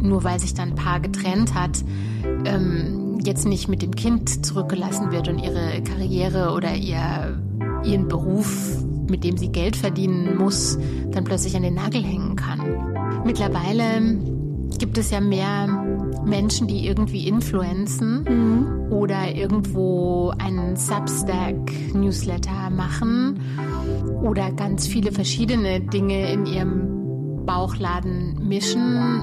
nur weil sich dann ein Paar getrennt hat, ähm, jetzt nicht mit dem Kind zurückgelassen wird und ihre Karriere oder ihr, ihren Beruf, mit dem sie Geld verdienen muss, dann plötzlich an den Nagel hängen kann. Mittlerweile gibt es ja mehr Menschen, die irgendwie influenzen mhm. oder irgendwo einen Substack-Newsletter machen oder ganz viele verschiedene Dinge in ihrem Bauchladen mischen,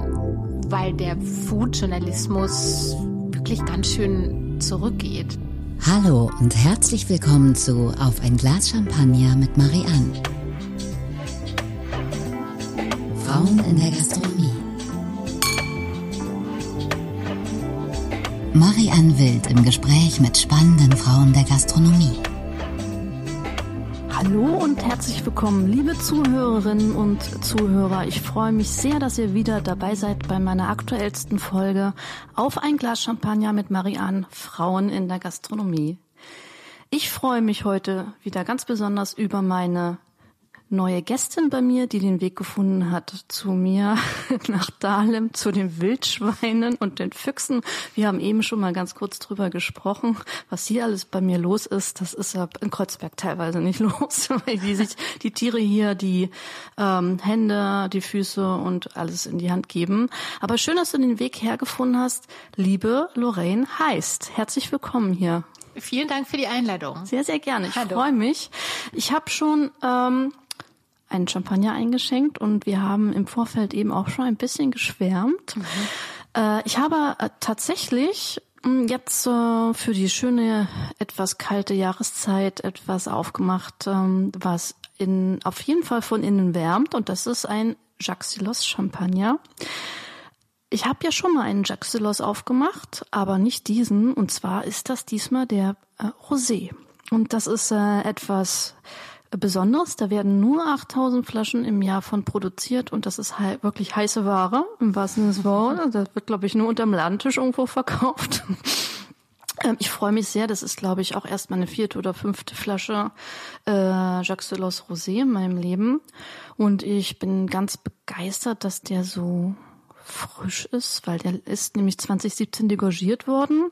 weil der Food-Journalismus wirklich ganz schön zurückgeht. Hallo und herzlich willkommen zu Auf ein Glas Champagner mit Marianne. Frauen in der Gastronomie. Marianne Wild im Gespräch mit spannenden Frauen der Gastronomie. Hallo und herzlich willkommen, liebe Zuhörerinnen und Zuhörer. Ich freue mich sehr, dass ihr wieder dabei seid bei meiner aktuellsten Folge auf ein Glas Champagner mit Marianne, Frauen in der Gastronomie. Ich freue mich heute wieder ganz besonders über meine neue Gästin bei mir, die den Weg gefunden hat zu mir nach Dahlem, zu den Wildschweinen und den Füchsen. Wir haben eben schon mal ganz kurz drüber gesprochen, was hier alles bei mir los ist. Das ist ja in Kreuzberg teilweise nicht los, weil die sich die Tiere hier die ähm, Hände, die Füße und alles in die Hand geben. Aber schön, dass du den Weg hergefunden hast, liebe Lorraine Heist. Herzlich willkommen hier. Vielen Dank für die Einladung. Sehr, sehr gerne. Ich freue mich. Ich habe schon ähm, einen Champagner eingeschenkt und wir haben im Vorfeld eben auch schon ein bisschen geschwärmt. Mhm. Äh, ich habe äh, tatsächlich hm, jetzt äh, für die schöne, etwas kalte Jahreszeit etwas aufgemacht, ähm, was in, auf jeden Fall von innen wärmt und das ist ein Jaxilos Champagner. Ich habe ja schon mal einen Jaxilos aufgemacht, aber nicht diesen. Und zwar ist das diesmal der äh, Rosé. Und das ist äh, etwas Besonderes. Da werden nur 8000 Flaschen im Jahr von produziert und das ist he wirklich heiße Ware im wahrsten Sinne des Wortes. Das wird, glaube ich, nur unterm Ladentisch irgendwo verkauft. Ähm, ich freue mich sehr. Das ist, glaube ich, auch erst meine vierte oder fünfte Flasche äh, Jacques Delos Rosé in meinem Leben. Und ich bin ganz begeistert, dass der so frisch ist, weil der ist nämlich 2017 degorgiert worden.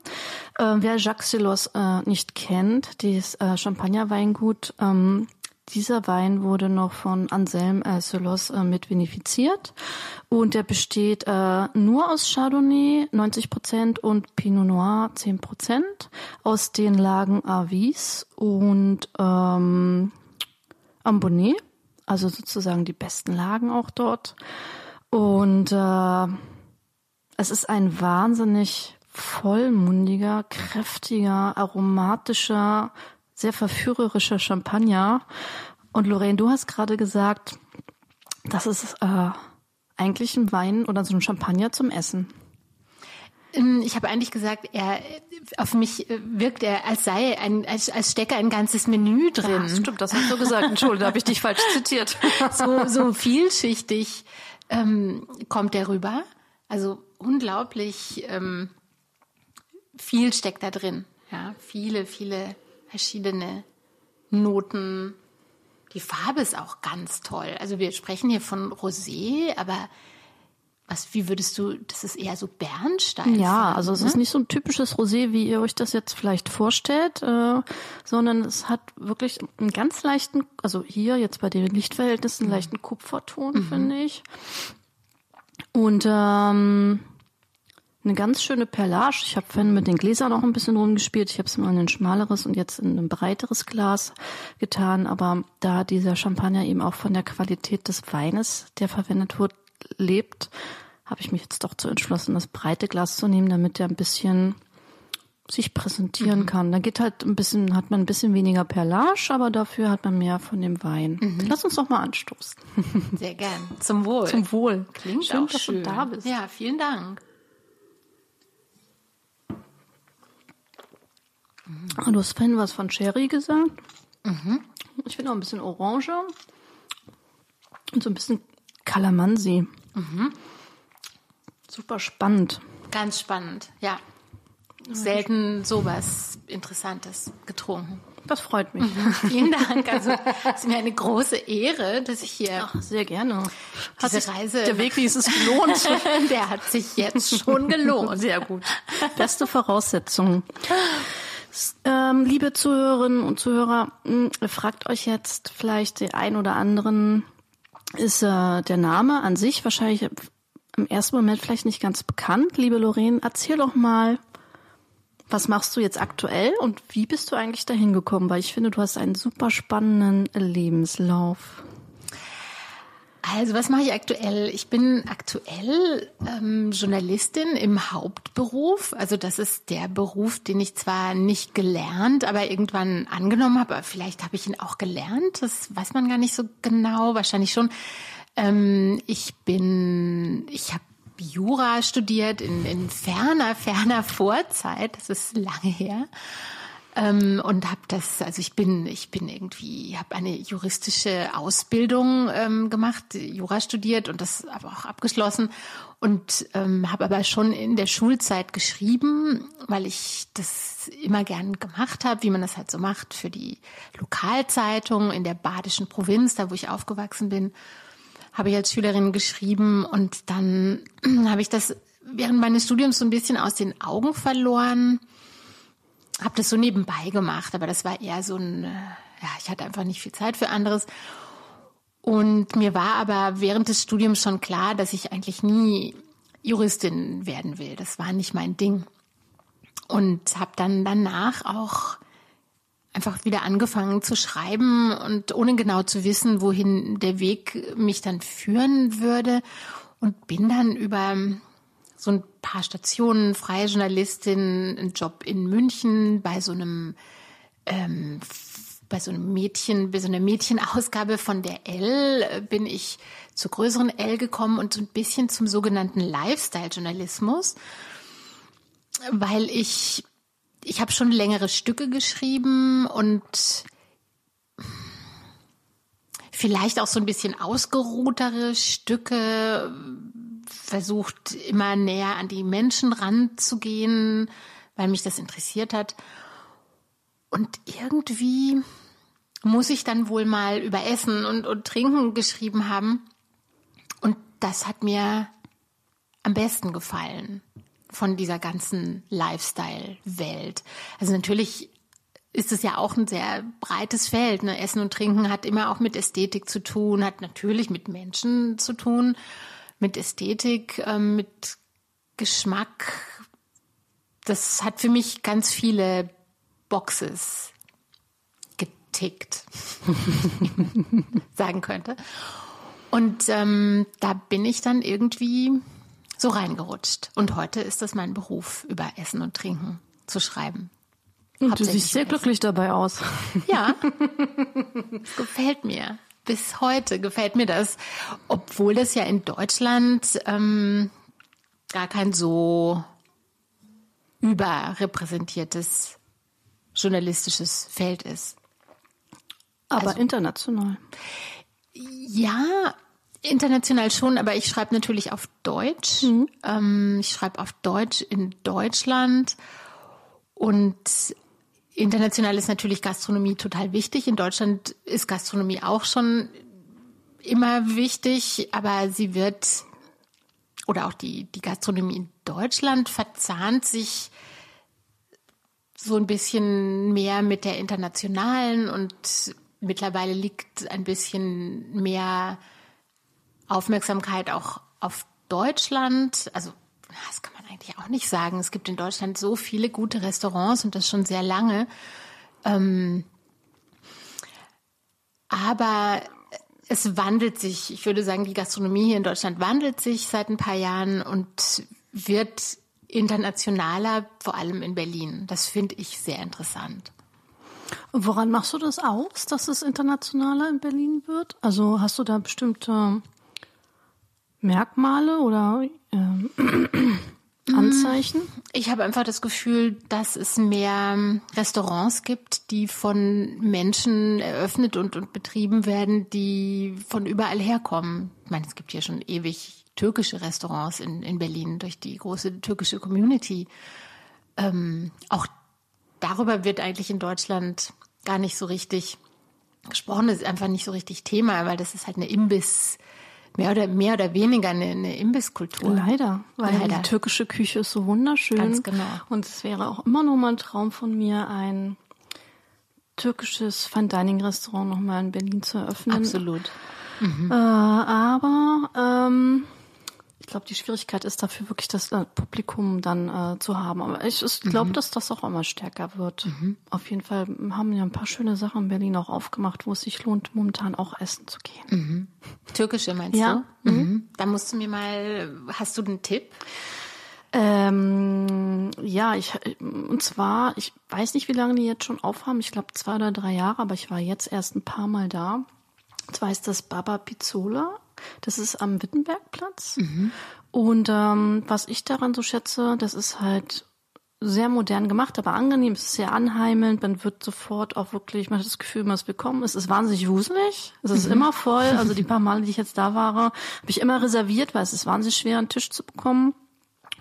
Äh, wer Jacques Delos äh, nicht kennt, dieses äh, Champagnerweingut ähm, dieser Wein wurde noch von Anselm äh, Solos äh, mit vinifiziert und der besteht äh, nur aus Chardonnay 90 Prozent und Pinot Noir 10 Prozent aus den Lagen Avis und ähm, Ambonnet, also sozusagen die besten Lagen auch dort. Und äh, es ist ein wahnsinnig vollmundiger, kräftiger, aromatischer, sehr verführerischer Champagner. Und Lorraine, du hast gerade gesagt, das ist äh, eigentlich ein Wein oder so ein Champagner zum Essen. Ähm, ich habe eigentlich gesagt, er auf mich äh, wirkt er, als sei ein, als, als stecke ein ganzes Menü drin. Ja, stimmt, das hast du gesagt. Entschuldigung, da habe ich dich falsch zitiert. so, so vielschichtig ähm, kommt er rüber. Also unglaublich ähm, viel steckt da drin. Ja, viele, viele verschiedene Noten. Die Farbe ist auch ganz toll. Also wir sprechen hier von Rosé, aber was, wie würdest du, das ist eher so Bernstein. Ja, also es ne? ist nicht so ein typisches Rosé, wie ihr euch das jetzt vielleicht vorstellt, äh, sondern es hat wirklich einen ganz leichten, also hier jetzt bei den Lichtverhältnissen, einen leichten Kupferton, mhm. finde ich. Und ähm, eine ganz schöne Perlage. Ich habe vorhin mit den Gläsern auch ein bisschen rumgespielt. Ich habe es mal in ein schmaleres und jetzt in ein breiteres Glas getan. Aber da dieser Champagner eben auch von der Qualität des Weines, der verwendet wird, lebt, habe ich mich jetzt doch zu entschlossen, das breite Glas zu nehmen, damit der ein bisschen sich präsentieren mhm. kann. Da geht halt ein bisschen, hat man ein bisschen weniger Perlage, aber dafür hat man mehr von dem Wein. Mhm. Lass uns doch mal anstoßen. Sehr gern. Zum Wohl. Zum Wohl. Klingt schön, auch dass schön. du da bist. Ja, vielen Dank. Mhm. Du hast vorhin was von Cherry gesagt. Mhm. Ich finde auch ein bisschen Orange und so ein bisschen Kalamansi. Mhm. Super spannend. Ganz spannend, ja. Selten sowas Interessantes getrunken. Das freut mich. Vielen Dank. Also es ist mir eine große Ehre, dass ich hier Ach, sehr gerne. Diese Reise. Der Weg, wie es ist gelohnt. der hat sich jetzt schon gelohnt. Sehr gut. Beste Voraussetzungen. Ähm, liebe Zuhörerinnen und Zuhörer, mh, fragt euch jetzt vielleicht den ein oder anderen, ist äh, der Name an sich wahrscheinlich im ersten Moment vielleicht nicht ganz bekannt. Liebe Lorraine, erzähl doch mal, was machst du jetzt aktuell und wie bist du eigentlich dahin gekommen? Weil ich finde, du hast einen super spannenden Lebenslauf. Also was mache ich aktuell? Ich bin aktuell ähm, Journalistin im Hauptberuf. Also das ist der Beruf, den ich zwar nicht gelernt, aber irgendwann angenommen habe. Aber vielleicht habe ich ihn auch gelernt. Das weiß man gar nicht so genau. Wahrscheinlich schon. Ähm, ich bin, ich habe Jura studiert in, in ferner, ferner Vorzeit. Das ist lange her. Ähm, und habe das, also ich bin, ich bin irgendwie, habe eine juristische Ausbildung ähm, gemacht, Jura studiert und das aber auch abgeschlossen. Und ähm, habe aber schon in der Schulzeit geschrieben, weil ich das immer gern gemacht habe, wie man das halt so macht für die Lokalzeitung in der badischen Provinz, da wo ich aufgewachsen bin, habe ich als Schülerin geschrieben und dann habe ich das während meines Studiums so ein bisschen aus den Augen verloren habe das so nebenbei gemacht, aber das war eher so ein, äh, ja, ich hatte einfach nicht viel Zeit für anderes. Und mir war aber während des Studiums schon klar, dass ich eigentlich nie Juristin werden will. Das war nicht mein Ding. Und habe dann danach auch einfach wieder angefangen zu schreiben und ohne genau zu wissen, wohin der Weg mich dann führen würde. Und bin dann über so ein paar Stationen, freie Journalistin, einen Job in München bei so einem ähm, bei so einem Mädchen, bei so einer Mädchenausgabe von der L äh, bin ich zur größeren L gekommen und so ein bisschen zum sogenannten Lifestyle-Journalismus, weil ich ich habe schon längere Stücke geschrieben und vielleicht auch so ein bisschen ausgeruhtere Stücke, versucht, immer näher an die Menschen ranzugehen, weil mich das interessiert hat. Und irgendwie muss ich dann wohl mal über Essen und, und Trinken geschrieben haben. Und das hat mir am besten gefallen von dieser ganzen Lifestyle-Welt. Also natürlich ist es ja auch ein sehr breites Feld. Ne? Essen und Trinken hat immer auch mit Ästhetik zu tun, hat natürlich mit Menschen zu tun mit Ästhetik, ähm, mit Geschmack. Das hat für mich ganz viele Boxes getickt, sagen könnte. Und ähm, da bin ich dann irgendwie so reingerutscht. Und heute ist das mein Beruf, über Essen und Trinken zu schreiben. Und du siehst sehr glücklich dabei aus. Ja, es gefällt mir bis heute gefällt mir das, obwohl das ja in Deutschland ähm, gar kein so überrepräsentiertes journalistisches Feld ist. Aber also, international. Ja, international schon, aber ich schreibe natürlich auf Deutsch. Mhm. Ähm, ich schreibe auf Deutsch in Deutschland und International ist natürlich Gastronomie total wichtig. In Deutschland ist Gastronomie auch schon immer wichtig, aber sie wird oder auch die, die Gastronomie in Deutschland verzahnt sich so ein bisschen mehr mit der internationalen und mittlerweile liegt ein bisschen mehr Aufmerksamkeit auch auf Deutschland. Also das kann eigentlich auch nicht sagen. Es gibt in Deutschland so viele gute Restaurants und das schon sehr lange. Ähm, aber es wandelt sich. Ich würde sagen, die Gastronomie hier in Deutschland wandelt sich seit ein paar Jahren und wird internationaler, vor allem in Berlin. Das finde ich sehr interessant. Und woran machst du das aus, dass es internationaler in Berlin wird? Also hast du da bestimmte Merkmale oder ähm, Anzeichen? Ich habe einfach das Gefühl, dass es mehr Restaurants gibt, die von Menschen eröffnet und, und betrieben werden, die von überall herkommen. Ich meine, es gibt hier schon ewig türkische Restaurants in, in Berlin durch die große türkische Community. Ähm, auch darüber wird eigentlich in Deutschland gar nicht so richtig gesprochen, das ist einfach nicht so richtig Thema, weil das ist halt eine Imbiss, mehr oder mehr oder weniger eine, eine Imbisskultur. Leider, weil Leider. die türkische Küche ist so wunderschön. Ganz genau. Und es wäre auch immer noch mal ein Traum von mir, ein türkisches Fine Dining Restaurant noch mal in Berlin zu eröffnen. Absolut. Mhm. Äh, aber ähm, ich glaube, die Schwierigkeit ist dafür wirklich das äh, Publikum dann äh, zu haben. Aber ich, ich glaube, mhm. dass das auch immer stärker wird. Mhm. Auf jeden Fall haben ja ein paar schöne Sachen in Berlin auch aufgemacht, wo es sich lohnt, momentan auch essen zu gehen. Mhm. Türkische meinst ja. du? Mhm. mhm. Da musst du mir mal, hast du einen Tipp? Ähm, ja, ich und zwar, ich weiß nicht, wie lange die jetzt schon aufhaben. Ich glaube zwei oder drei Jahre, aber ich war jetzt erst ein paar Mal da. Und zwar ist das Baba Pizzola das ist am Wittenbergplatz. Mhm. Und ähm, was ich daran so schätze, das ist halt sehr modern gemacht, aber angenehm. Es ist sehr anheimelnd. Man wird sofort auch wirklich, man hat das Gefühl, man ist willkommen. Es ist wahnsinnig wuselig. Es ist mhm. immer voll. Also die paar Male, die ich jetzt da war, habe ich immer reserviert, weil es ist wahnsinnig schwer, einen Tisch zu bekommen.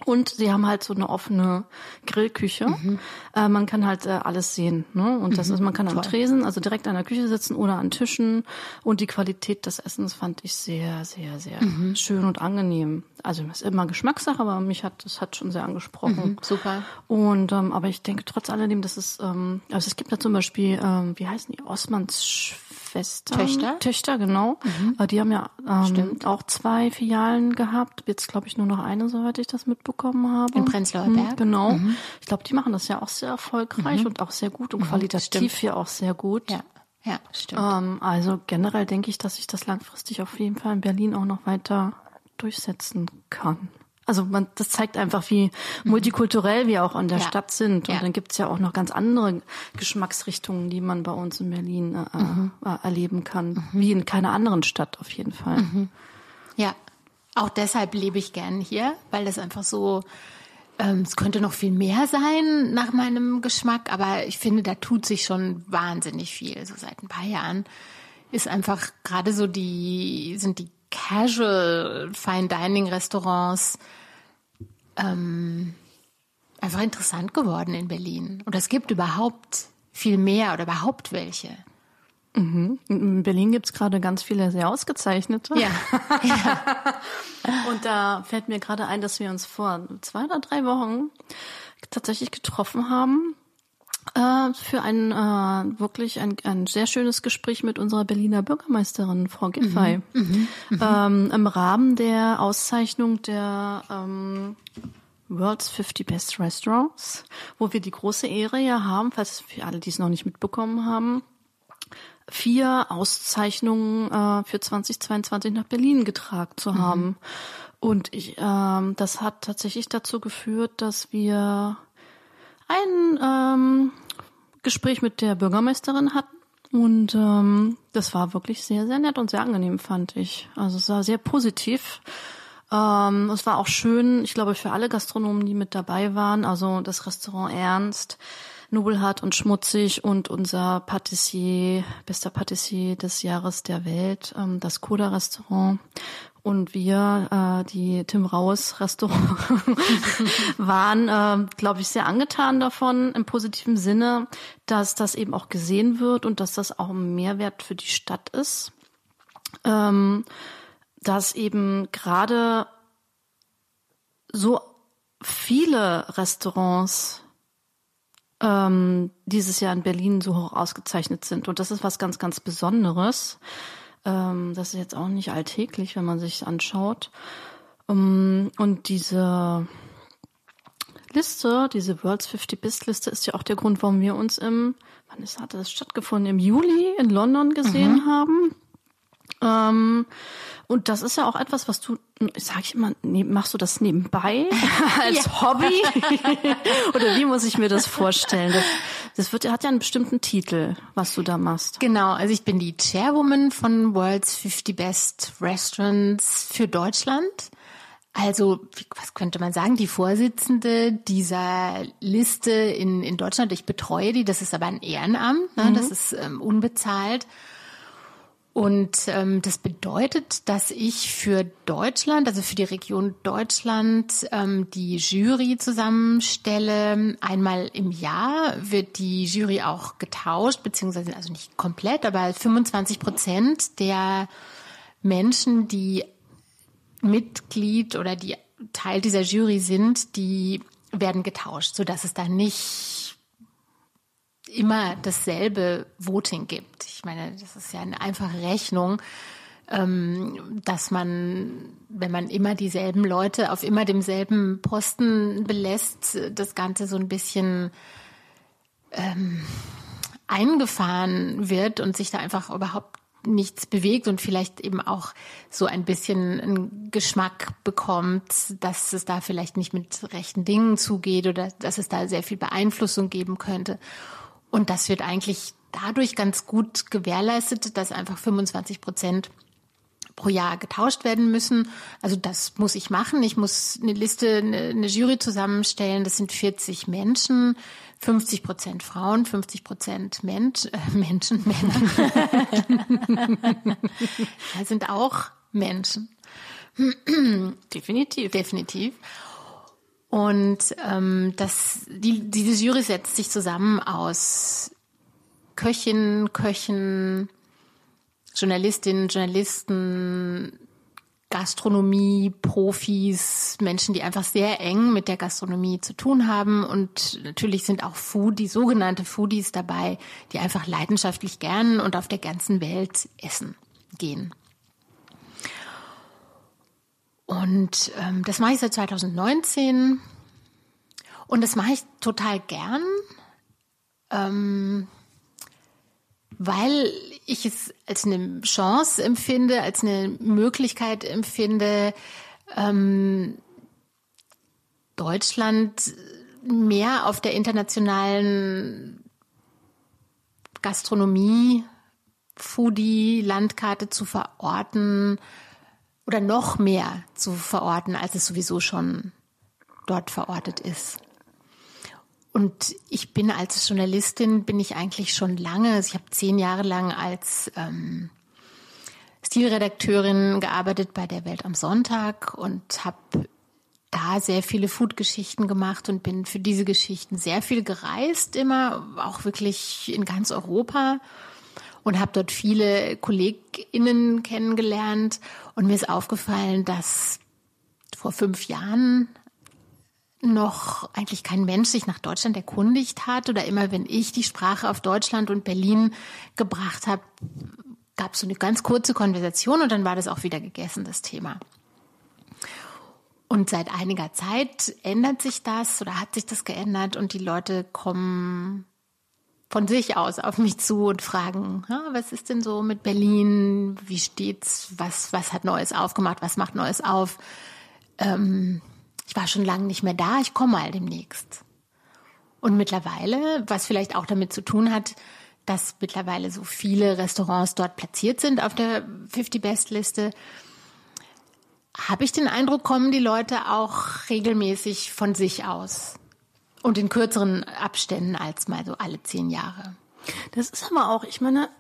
Und sie haben halt so eine offene Grillküche. Mhm. Äh, man kann halt äh, alles sehen. Ne? Und das mhm. ist, man kann am Tresen, also direkt an der Küche sitzen oder an Tischen. Und die Qualität des Essens fand ich sehr, sehr, sehr mhm. schön und angenehm. Also es ist immer Geschmackssache, aber mich hat das hat schon sehr angesprochen. Mhm. Super. Und ähm, aber ich denke trotz alledem, dass es ähm, also es gibt ja zum Beispiel ähm, wie heißen die Osmans Schwestern Töchter Töchter genau. Mhm. Äh, die haben ja ähm, auch zwei Filialen gehabt. Jetzt glaube ich nur noch eine, soweit ich das mitbekomme bekommen habe. In Prenzlauer Berg? Mhm, genau. Mhm. Ich glaube, die machen das ja auch sehr erfolgreich mhm. und auch sehr gut und mhm, qualitativ hier auch sehr gut. Ja, ja stimmt. Ähm, also generell denke ich, dass sich das langfristig auf jeden Fall in Berlin auch noch weiter durchsetzen kann. Also man, das zeigt einfach, wie mhm. multikulturell wir auch in der ja. Stadt sind. Und ja. dann gibt's ja auch noch ganz andere Geschmacksrichtungen, die man bei uns in Berlin äh, mhm. äh, erleben kann, mhm. wie in keiner anderen Stadt auf jeden Fall. Mhm. Ja, auch deshalb lebe ich gern hier, weil das einfach so, ähm, es könnte noch viel mehr sein nach meinem Geschmack, aber ich finde, da tut sich schon wahnsinnig viel. So seit ein paar Jahren ist einfach gerade so die, sind die Casual Fine Dining Restaurants ähm, einfach interessant geworden in Berlin. Und es gibt überhaupt viel mehr oder überhaupt welche. Mhm. In Berlin gibt's gerade ganz viele sehr ausgezeichnete. Ja. ja. Und da fällt mir gerade ein, dass wir uns vor zwei oder drei Wochen tatsächlich getroffen haben äh, für ein äh, wirklich ein, ein sehr schönes Gespräch mit unserer Berliner Bürgermeisterin Frau Giffey mhm. Mhm. Mhm. Ähm, im Rahmen der Auszeichnung der ähm, World's 50 Best Restaurants, wo wir die große Ehre ja haben, falls für alle, die es noch nicht mitbekommen haben, vier Auszeichnungen äh, für 2022 nach Berlin getragen zu mhm. haben. Und ich, ähm, das hat tatsächlich dazu geführt, dass wir ein ähm, Gespräch mit der Bürgermeisterin hatten. Und ähm, das war wirklich sehr, sehr nett und sehr angenehm, fand ich. Also es war sehr positiv. Ähm, es war auch schön, ich glaube, für alle Gastronomen, die mit dabei waren. Also das Restaurant Ernst, nobelhart und schmutzig und unser Patissier, bester Patissier des Jahres der Welt, ähm, das Koda Restaurant und wir, äh, die Tim Raus Restaurant, waren, äh, glaube ich, sehr angetan davon im positiven Sinne, dass das eben auch gesehen wird und dass das auch ein Mehrwert für die Stadt ist. Ähm, dass eben gerade so viele Restaurants ähm, dieses Jahr in Berlin so hoch ausgezeichnet sind. Und das ist was ganz, ganz Besonderes. Ähm, das ist jetzt auch nicht alltäglich, wenn man sich anschaut. Um, ähm, und diese Liste, diese World's 50 Best Liste ist ja auch der Grund, warum wir uns im, wann ist, hatte das stattgefunden? Im Juli in London gesehen mhm. haben. Ähm, und das ist ja auch etwas, was du, sag ich immer, machst du das nebenbei als. Hobby? Oder wie muss ich mir das vorstellen? Das, das wird, hat ja einen bestimmten Titel, was du da machst. Genau, also ich bin die Chairwoman von World's 50 Best Restaurants für Deutschland. Also, was könnte man sagen, die Vorsitzende dieser Liste in, in Deutschland, ich betreue die, das ist aber ein Ehrenamt, ne? Mhm. das ist ähm, unbezahlt. Und ähm, das bedeutet, dass ich für Deutschland, also für die Region Deutschland, ähm, die Jury zusammenstelle. Einmal im Jahr wird die Jury auch getauscht, beziehungsweise also nicht komplett, aber 25 Prozent der Menschen, die Mitglied oder die Teil dieser Jury sind, die werden getauscht, sodass es da nicht immer dasselbe Voting gibt. Ich meine, das ist ja eine einfache Rechnung, ähm, dass man, wenn man immer dieselben Leute auf immer demselben Posten belässt, das Ganze so ein bisschen ähm, eingefahren wird und sich da einfach überhaupt nichts bewegt und vielleicht eben auch so ein bisschen einen Geschmack bekommt, dass es da vielleicht nicht mit rechten Dingen zugeht oder dass es da sehr viel Beeinflussung geben könnte. Und das wird eigentlich dadurch ganz gut gewährleistet, dass einfach 25 Prozent pro Jahr getauscht werden müssen. Also das muss ich machen. Ich muss eine Liste, eine, Jury zusammenstellen. Das sind 40 Menschen, 50 Prozent Frauen, 50 Prozent Mensch, äh, Menschen, Männer. das sind auch Menschen. Definitiv. Definitiv. Und ähm, das, die, diese Jury setzt sich zusammen aus Köchinnen, Köchen, Journalistinnen, Journalisten, Gastronomie, Profis, Menschen, die einfach sehr eng mit der Gastronomie zu tun haben. Und natürlich sind auch Foodie, sogenannte Foodies dabei, die einfach leidenschaftlich gern und auf der ganzen Welt essen gehen. Und ähm, das mache ich seit 2019. Und das mache ich total gern, ähm, weil ich es als eine Chance empfinde, als eine Möglichkeit empfinde, ähm, Deutschland mehr auf der internationalen Gastronomie, Foodie, Landkarte zu verorten, oder noch mehr zu verorten, als es sowieso schon dort verortet ist. Und ich bin als Journalistin, bin ich eigentlich schon lange, also ich habe zehn Jahre lang als ähm, Stilredakteurin gearbeitet bei der Welt am Sonntag und habe da sehr viele Food-Geschichten gemacht und bin für diese Geschichten sehr viel gereist, immer auch wirklich in ganz Europa und habe dort viele KollegInnen kennengelernt. Und mir ist aufgefallen, dass vor fünf Jahren noch eigentlich kein Mensch sich nach Deutschland erkundigt hat oder immer wenn ich die Sprache auf Deutschland und Berlin gebracht habe, gab es so eine ganz kurze Konversation und dann war das auch wieder gegessen, das Thema. Und seit einiger Zeit ändert sich das oder hat sich das geändert und die Leute kommen von sich aus auf mich zu und fragen, ja, was ist denn so mit Berlin? Wie steht's? Was, was hat Neues aufgemacht? Was macht Neues auf? Ähm, ich war schon lange nicht mehr da, ich komme mal demnächst. Und mittlerweile, was vielleicht auch damit zu tun hat, dass mittlerweile so viele Restaurants dort platziert sind auf der 50 Best Liste, habe ich den Eindruck, kommen die Leute auch regelmäßig von sich aus. Und in kürzeren Abständen als mal so alle zehn Jahre. Das ist aber auch, ich meine,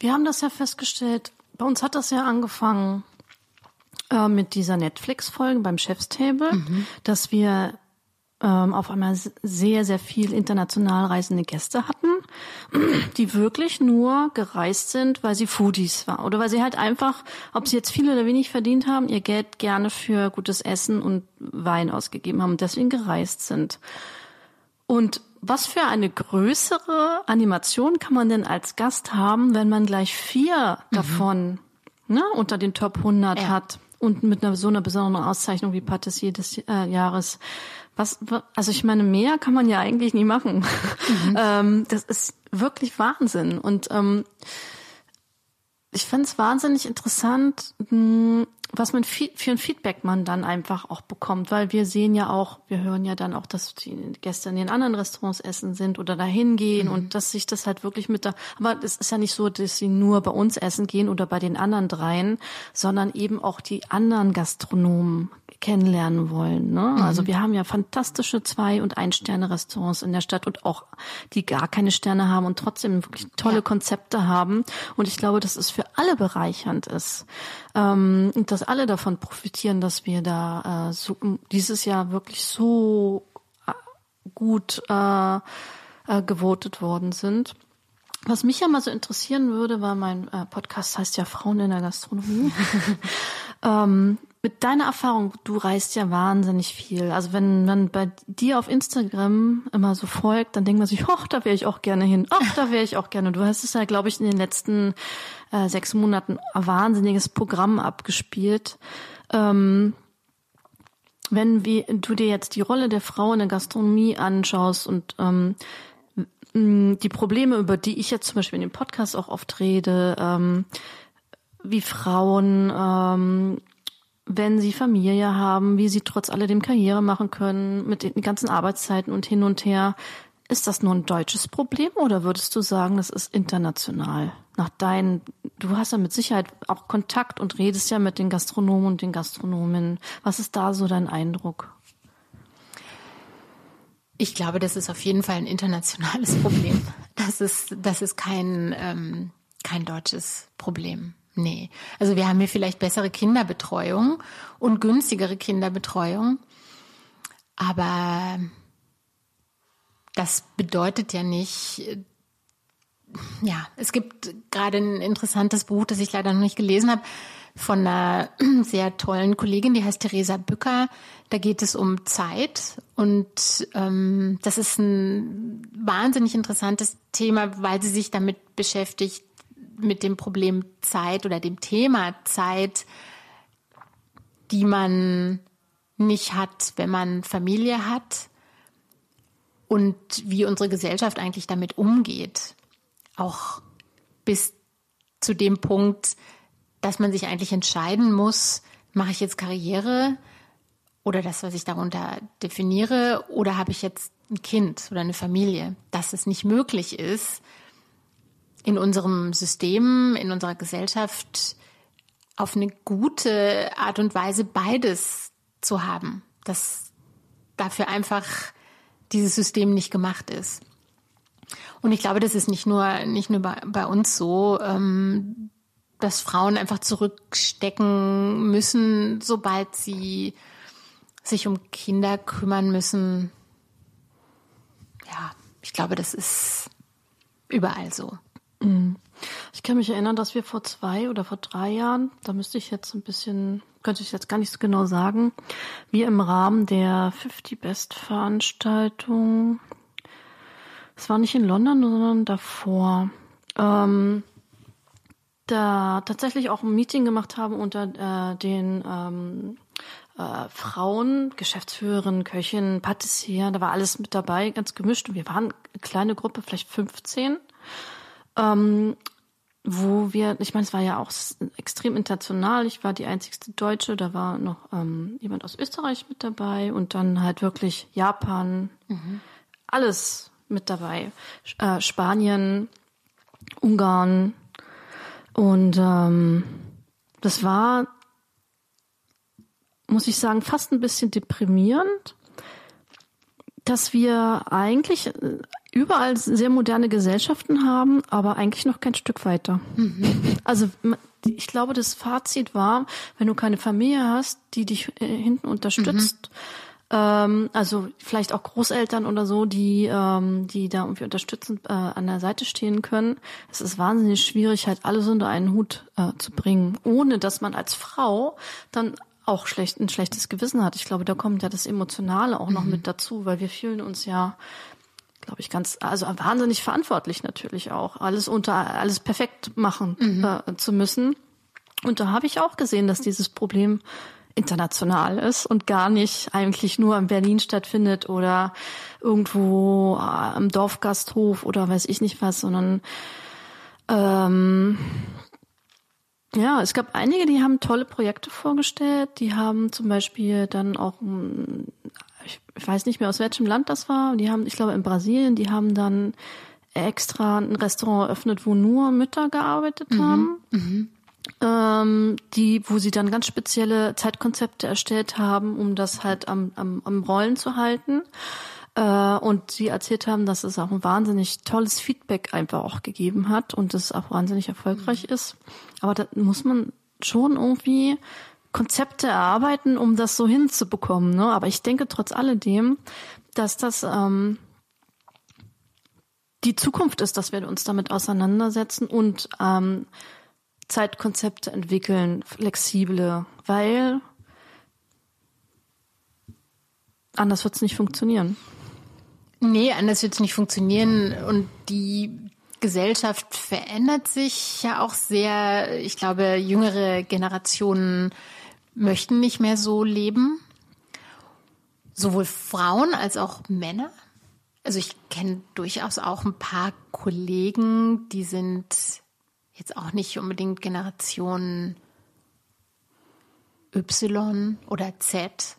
wir haben das ja festgestellt, bei uns hat das ja angefangen äh, mit dieser Netflix-Folge beim Chefstable, mhm. dass wir ähm, auf einmal sehr, sehr viel international reisende Gäste hatten, die wirklich nur gereist sind, weil sie Foodies waren oder weil sie halt einfach, ob sie jetzt viel oder wenig verdient haben, ihr Geld gerne für gutes Essen und Wein ausgegeben haben und deswegen gereist sind. Und was für eine größere Animation kann man denn als Gast haben, wenn man gleich vier mhm. davon ne, unter den Top 100 ja. hat und mit einer so einer besonderen Auszeichnung wie Patissier des äh, Jahres? Was, also ich meine, mehr kann man ja eigentlich nie machen. Mhm. ähm, das ist wirklich Wahnsinn. Und ähm, ich finde es wahnsinnig interessant, hm, was man für ein Feedback man dann einfach auch bekommt, weil wir sehen ja auch, wir hören ja dann auch, dass die Gäste in den anderen Restaurants essen sind oder dahin gehen mhm. und dass sich das halt wirklich mit da, aber es ist ja nicht so, dass sie nur bei uns essen gehen oder bei den anderen dreien, sondern eben auch die anderen Gastronomen kennenlernen wollen. Ne? Mhm. Also wir haben ja fantastische Zwei- und Ein-Sterne-Restaurants in der Stadt und auch die gar keine Sterne haben und trotzdem wirklich tolle ja. Konzepte haben. Und ich glaube, dass es für alle bereichernd ist. Ähm, und dass alle davon profitieren, dass wir da äh, so, dieses Jahr wirklich so äh, gut äh, äh, gewotet worden sind. Was mich ja mal so interessieren würde, weil mein äh, Podcast heißt ja Frauen in der Gastronomie. ähm, mit deiner Erfahrung, du reist ja wahnsinnig viel. Also wenn man bei dir auf Instagram immer so folgt, dann denkt man sich, ach, da wäre ich auch gerne hin. Ach, da wäre ich auch gerne. Du hast es ja, glaube ich, in den letzten äh, sechs Monaten ein wahnsinniges Programm abgespielt. Ähm, wenn wir, du dir jetzt die Rolle der Frau in der Gastronomie anschaust und ähm, die Probleme, über die ich jetzt zum Beispiel in dem Podcast auch oft rede, ähm, wie Frauen ähm, wenn sie Familie haben, wie sie trotz alledem Karriere machen können, mit den ganzen Arbeitszeiten und hin und her. Ist das nur ein deutsches Problem oder würdest du sagen, das ist international? Nach deinen, du hast ja mit Sicherheit auch Kontakt und redest ja mit den Gastronomen und den Gastronomen. Was ist da so dein Eindruck? Ich glaube, das ist auf jeden Fall ein internationales Problem. Das ist, das ist kein, ähm, kein deutsches Problem. Nee. Also wir haben hier vielleicht bessere Kinderbetreuung und günstigere Kinderbetreuung. Aber das bedeutet ja nicht, ja, es gibt gerade ein interessantes Buch, das ich leider noch nicht gelesen habe, von einer sehr tollen Kollegin, die heißt Theresa Bücker. Da geht es um Zeit und ähm, das ist ein wahnsinnig interessantes Thema, weil sie sich damit beschäftigt, mit dem Problem Zeit oder dem Thema Zeit, die man nicht hat, wenn man Familie hat und wie unsere Gesellschaft eigentlich damit umgeht. Auch bis zu dem Punkt, dass man sich eigentlich entscheiden muss, mache ich jetzt Karriere oder das, was ich darunter definiere, oder habe ich jetzt ein Kind oder eine Familie, dass es nicht möglich ist, in unserem System, in unserer Gesellschaft auf eine gute Art und Weise beides zu haben, dass dafür einfach dieses System nicht gemacht ist. Und ich glaube, das ist nicht nur, nicht nur bei, bei uns so, ähm, dass Frauen einfach zurückstecken müssen, sobald sie sich um Kinder kümmern müssen. Ja, ich glaube, das ist überall so. Mhm. Ich kann mich erinnern, dass wir vor zwei oder vor drei Jahren, da müsste ich jetzt ein bisschen, könnte ich jetzt gar nicht so genau sagen, wir im Rahmen der 50 Best Veranstaltung, es war nicht in London, sondern davor, ähm, da tatsächlich auch ein Meeting gemacht haben unter äh, den ähm, äh, Frauen, Geschäftsführerin, Köchin, Patissier, da war alles mit dabei, ganz gemischt. Und wir waren eine kleine Gruppe, vielleicht 15 ähm, wo wir, ich meine, es war ja auch extrem international. Ich war die einzigste Deutsche, da war noch ähm, jemand aus Österreich mit dabei und dann halt wirklich Japan, mhm. alles mit dabei. Äh, Spanien, Ungarn und ähm, das war, muss ich sagen, fast ein bisschen deprimierend, dass wir eigentlich äh, überall sehr moderne Gesellschaften haben, aber eigentlich noch kein Stück weiter. Mhm. Also ich glaube, das Fazit war, wenn du keine Familie hast, die dich äh, hinten unterstützt, mhm. ähm, also vielleicht auch Großeltern oder so, die, ähm, die da irgendwie unterstützend äh, an der Seite stehen können, es ist wahnsinnig schwierig, halt alles unter einen Hut äh, zu bringen, ohne dass man als Frau dann auch schlecht, ein schlechtes Gewissen hat. Ich glaube, da kommt ja das Emotionale auch noch mhm. mit dazu, weil wir fühlen uns ja glaube ich, ganz, also wahnsinnig verantwortlich natürlich auch, alles unter, alles perfekt machen mhm. äh, zu müssen. Und da habe ich auch gesehen, dass dieses Problem international ist und gar nicht eigentlich nur in Berlin stattfindet oder irgendwo äh, am Dorfgasthof oder weiß ich nicht was, sondern ähm, Ja, es gab einige, die haben tolle Projekte vorgestellt. Die haben zum Beispiel dann auch, ich weiß nicht mehr aus welchem Land das war, die haben, ich glaube in Brasilien, die haben dann extra ein Restaurant eröffnet, wo nur Mütter gearbeitet mhm. haben. Mhm. Ähm, die, wo sie dann ganz spezielle Zeitkonzepte erstellt haben, um das halt am, am, am Rollen zu halten. Äh, und sie erzählt haben, dass es auch ein wahnsinnig tolles Feedback einfach auch gegeben hat und es auch wahnsinnig erfolgreich mhm. ist. Aber da muss man schon irgendwie Konzepte erarbeiten, um das so hinzubekommen. Ne? Aber ich denke trotz alledem, dass das ähm, die Zukunft ist, dass wir uns damit auseinandersetzen und ähm, Zeitkonzepte entwickeln, flexible, weil anders wird es nicht funktionieren. Nee, anders wird es nicht funktionieren. Und die Gesellschaft verändert sich ja auch sehr. Ich glaube, jüngere Generationen möchten nicht mehr so leben. Sowohl Frauen als auch Männer. Also ich kenne durchaus auch ein paar Kollegen, die sind jetzt auch nicht unbedingt Generation Y oder Z.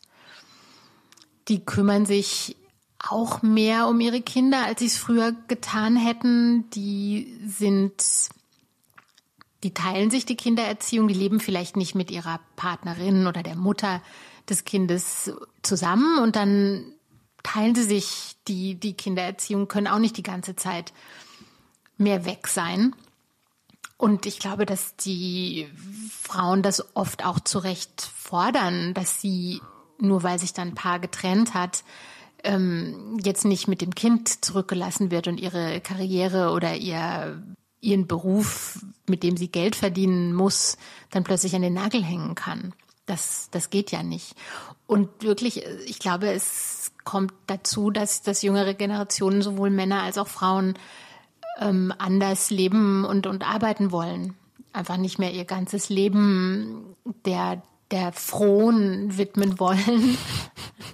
Die kümmern sich auch mehr um ihre Kinder, als sie es früher getan hätten. Die sind, die teilen sich die Kindererziehung, die leben vielleicht nicht mit ihrer Partnerin oder der Mutter des Kindes zusammen und dann teilen sie sich die, die Kindererziehung, können auch nicht die ganze Zeit mehr weg sein. Und ich glaube, dass die Frauen das oft auch zu Recht fordern, dass sie, nur weil sich dann ein Paar getrennt hat, ähm, jetzt nicht mit dem Kind zurückgelassen wird und ihre Karriere oder ihr, ihren Beruf, mit dem sie Geld verdienen muss, dann plötzlich an den Nagel hängen kann. Das, das geht ja nicht. Und wirklich, ich glaube, es kommt dazu, dass, dass jüngere Generationen, sowohl Männer als auch Frauen, ähm, anders leben und, und arbeiten wollen. Einfach nicht mehr ihr ganzes Leben der, der Frohen widmen wollen,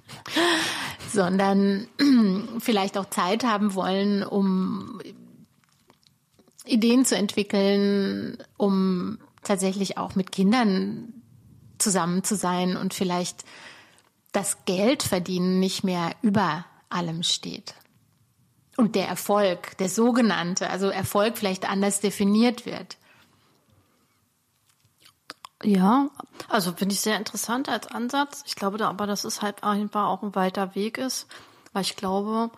sondern vielleicht auch Zeit haben wollen, um Ideen zu entwickeln, um tatsächlich auch mit Kindern zusammen zu sein und vielleicht das Geld verdienen nicht mehr über allem steht. Und der Erfolg, der sogenannte, also Erfolg vielleicht anders definiert wird. Ja, also finde ich sehr interessant als Ansatz. Ich glaube da aber, dass es halt einfach auch ein weiter Weg ist, weil ich glaube,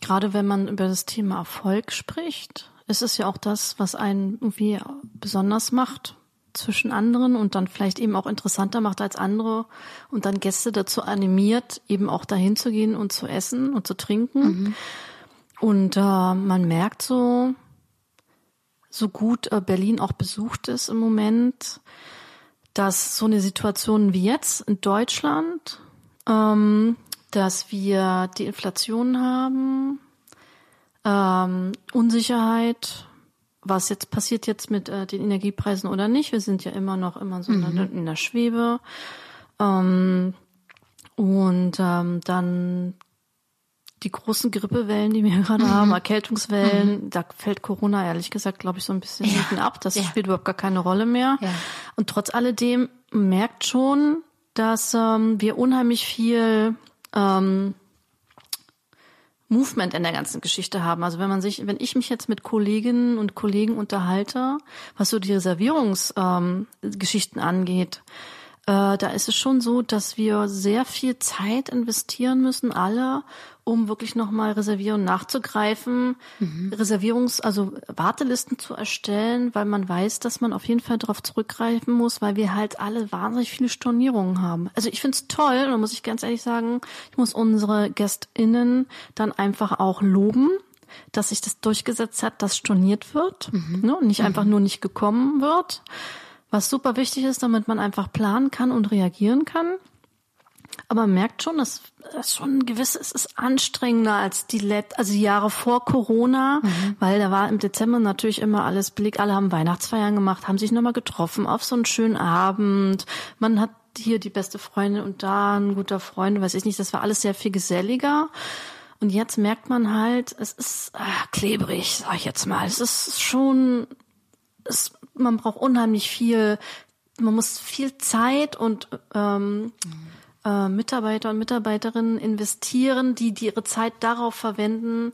gerade wenn man über das Thema Erfolg spricht, ist es ja auch das, was einen irgendwie besonders macht zwischen anderen und dann vielleicht eben auch interessanter macht als andere und dann Gäste dazu animiert, eben auch dahin zu gehen und zu essen und zu trinken. Mhm. Und äh, man merkt so, so gut äh, Berlin auch besucht ist im Moment, dass so eine Situation wie jetzt in Deutschland, ähm, dass wir die Inflation haben, ähm, Unsicherheit, was jetzt passiert jetzt mit äh, den Energiepreisen oder nicht. Wir sind ja immer noch immer so mhm. in, der Schwebe. Ähm, und ähm, dann die großen Grippewellen, die wir gerade mhm. haben, Erkältungswellen, mhm. da fällt Corona ehrlich gesagt, glaube ich, so ein bisschen ja. hinten ab. Das ja. spielt überhaupt gar keine Rolle mehr. Ja. Und trotz alledem merkt schon, dass ähm, wir unheimlich viel ähm, Movement in der ganzen Geschichte haben. Also wenn man sich, wenn ich mich jetzt mit Kolleginnen und Kollegen unterhalte, was so die Reservierungsgeschichten ähm, angeht, äh, da ist es schon so, dass wir sehr viel Zeit investieren müssen, alle, um wirklich nochmal Reservierungen nachzugreifen, mhm. Reservierungs-, also Wartelisten zu erstellen, weil man weiß, dass man auf jeden Fall darauf zurückgreifen muss, weil wir halt alle wahnsinnig viele Stornierungen haben. Also ich finde es toll, da muss ich ganz ehrlich sagen, ich muss unsere GästInnen dann einfach auch loben, dass sich das durchgesetzt hat, dass storniert wird mhm. ne, und nicht mhm. einfach nur nicht gekommen wird. Was super wichtig ist, damit man einfach planen kann und reagieren kann. Aber man merkt schon, dass das schon ein gewisses ist anstrengender als die Let also die Jahre vor Corona, mhm. weil da war im Dezember natürlich immer alles blick, alle haben Weihnachtsfeiern gemacht, haben sich nochmal getroffen auf so einen schönen Abend. Man hat hier die beste Freundin und da ein guter Freund, weiß ich nicht, das war alles sehr viel geselliger. Und jetzt merkt man halt, es ist ah, klebrig, sag ich jetzt mal. Es ist schon, es man braucht unheimlich viel, man muss viel Zeit und ähm, äh, Mitarbeiter und Mitarbeiterinnen investieren, die, die ihre Zeit darauf verwenden,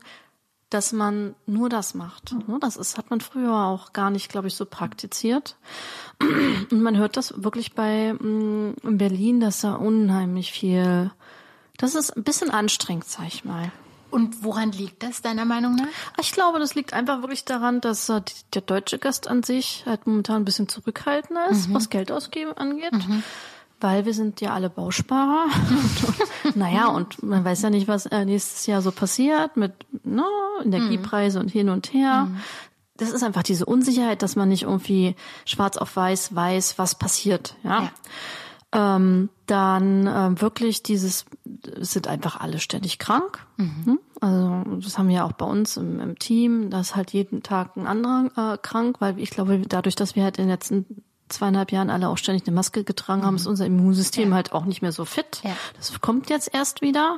dass man nur das macht. Ne, Das ist, hat man früher auch gar nicht, glaube ich, so praktiziert. Und man hört das wirklich bei mm, in Berlin, dass da unheimlich viel, das ist ein bisschen anstrengend, sag ich mal. Und woran liegt das deiner Meinung nach? Ich glaube, das liegt einfach wirklich daran, dass äh, der deutsche Gast an sich halt momentan ein bisschen zurückhaltender ist, was Geld ausgeben angeht. Weil wir sind ja alle Bausparer. naja, und man weiß ja nicht, was äh, nächstes Jahr so passiert mit ne, Energiepreise und hin und her. Das ist einfach diese Unsicherheit, dass man nicht irgendwie schwarz auf weiß weiß, was passiert. Ja. Ja. Ähm, dann ähm, wirklich dieses, es sind einfach alle ständig krank. Mhm. Also das haben wir ja auch bei uns im, im Team, da ist halt jeden Tag ein anderer äh, krank, weil ich glaube, dadurch, dass wir halt in den letzten zweieinhalb Jahren alle auch ständig eine Maske getragen haben, ist unser Immunsystem halt auch nicht mehr so fit. Ja. Das kommt jetzt erst wieder.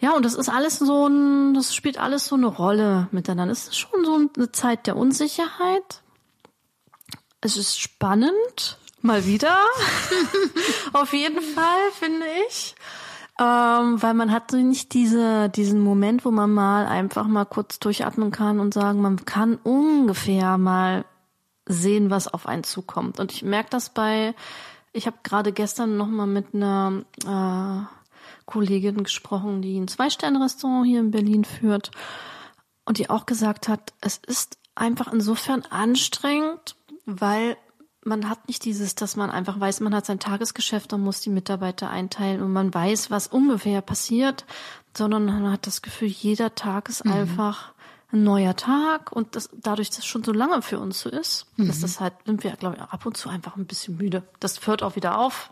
Ja, und das ist alles so ein, das spielt alles so eine Rolle miteinander. Es ist schon so eine Zeit der Unsicherheit. Es ist spannend, mal wieder. Auf jeden Fall, finde ich. Ähm, weil man hat so nicht diese, diesen Moment, wo man mal einfach mal kurz durchatmen kann und sagen, man kann ungefähr mal sehen, was auf einen zukommt. Und ich merke das bei, ich habe gerade gestern noch mal mit einer äh, Kollegin gesprochen, die ein Zwei-Sterne-Restaurant hier in Berlin führt und die auch gesagt hat, es ist einfach insofern anstrengend, weil man hat nicht dieses, dass man einfach weiß, man hat sein Tagesgeschäft und muss die Mitarbeiter einteilen und man weiß, was ungefähr passiert, sondern man hat das Gefühl, jeder Tag ist einfach ein neuer Tag und das, dadurch, dass es schon so lange für uns so ist, ist das halt, sind wir, glaube ich, ab und zu einfach ein bisschen müde. Das hört auch wieder auf.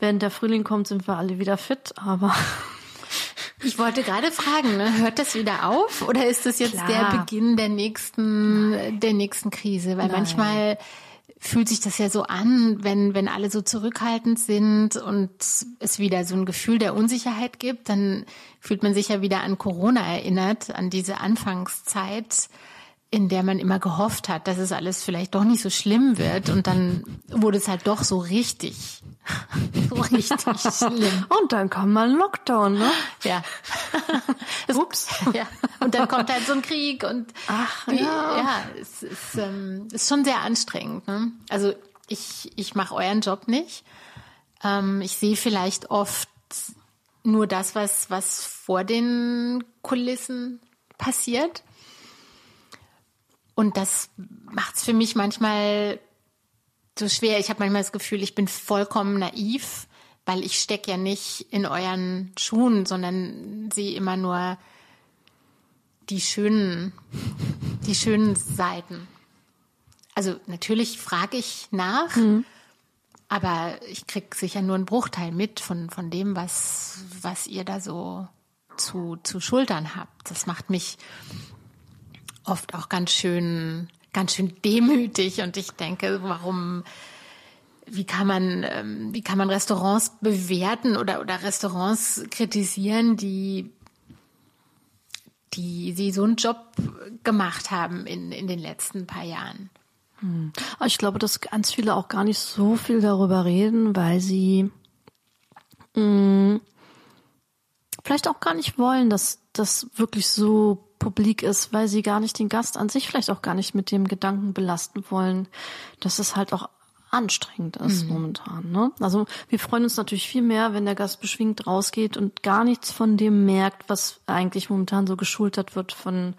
Wenn der Frühling kommt, sind wir alle wieder fit, aber Ich wollte gerade fragen, ne, hört das wieder auf oder ist das jetzt Klar. der Beginn der nächsten, der nächsten Krise? Weil Nein. manchmal fühlt sich das ja so an, wenn, wenn alle so zurückhaltend sind und es wieder so ein Gefühl der Unsicherheit gibt, dann fühlt man sich ja wieder an Corona erinnert, an diese Anfangszeit, in der man immer gehofft hat, dass es alles vielleicht doch nicht so schlimm wird und dann wurde es halt doch so richtig, so richtig schlimm. und dann kam mal ein Lockdown, ne? Ja. Ups. Ja. Und dann kommt halt so ein Krieg und Ach, ja. ja, es ist, ähm, ist schon sehr anstrengend. Ne? Also ich, ich mache euren Job nicht. Ähm, ich sehe vielleicht oft nur das, was, was vor den Kulissen passiert. Und das macht es für mich manchmal so schwer. Ich habe manchmal das Gefühl, ich bin vollkommen naiv, weil ich stecke ja nicht in euren Schuhen, sondern sehe immer nur die schönen, die schönen Seiten. Also natürlich frage ich nach, aber ich krieg sicher nur einen Bruchteil mit von, von dem, was, was ihr da so zu, zu schultern habt. Das macht mich oft auch ganz schön, ganz schön demütig und ich denke, warum, wie kann man, ähm, wie kann man Restaurants bewerten oder, oder Restaurants kritisieren, die, die, die so einen Job gemacht haben in, in den letzten paar Jahren? Aber Ich glaube, dass ganz viele auch gar nicht so viel darüber reden, weil sie mh, vielleicht auch gar nicht wollen, dass das wirklich so publik ist, weil sie gar nicht den Gast an sich vielleicht auch gar nicht mit dem Gedanken belasten wollen, dass es halt auch anstrengend ist momentan. Ne? Also wir freuen uns natürlich viel mehr, wenn der Gast beschwingt rausgeht und gar nichts von dem merkt, was eigentlich momentan so geschultert wird von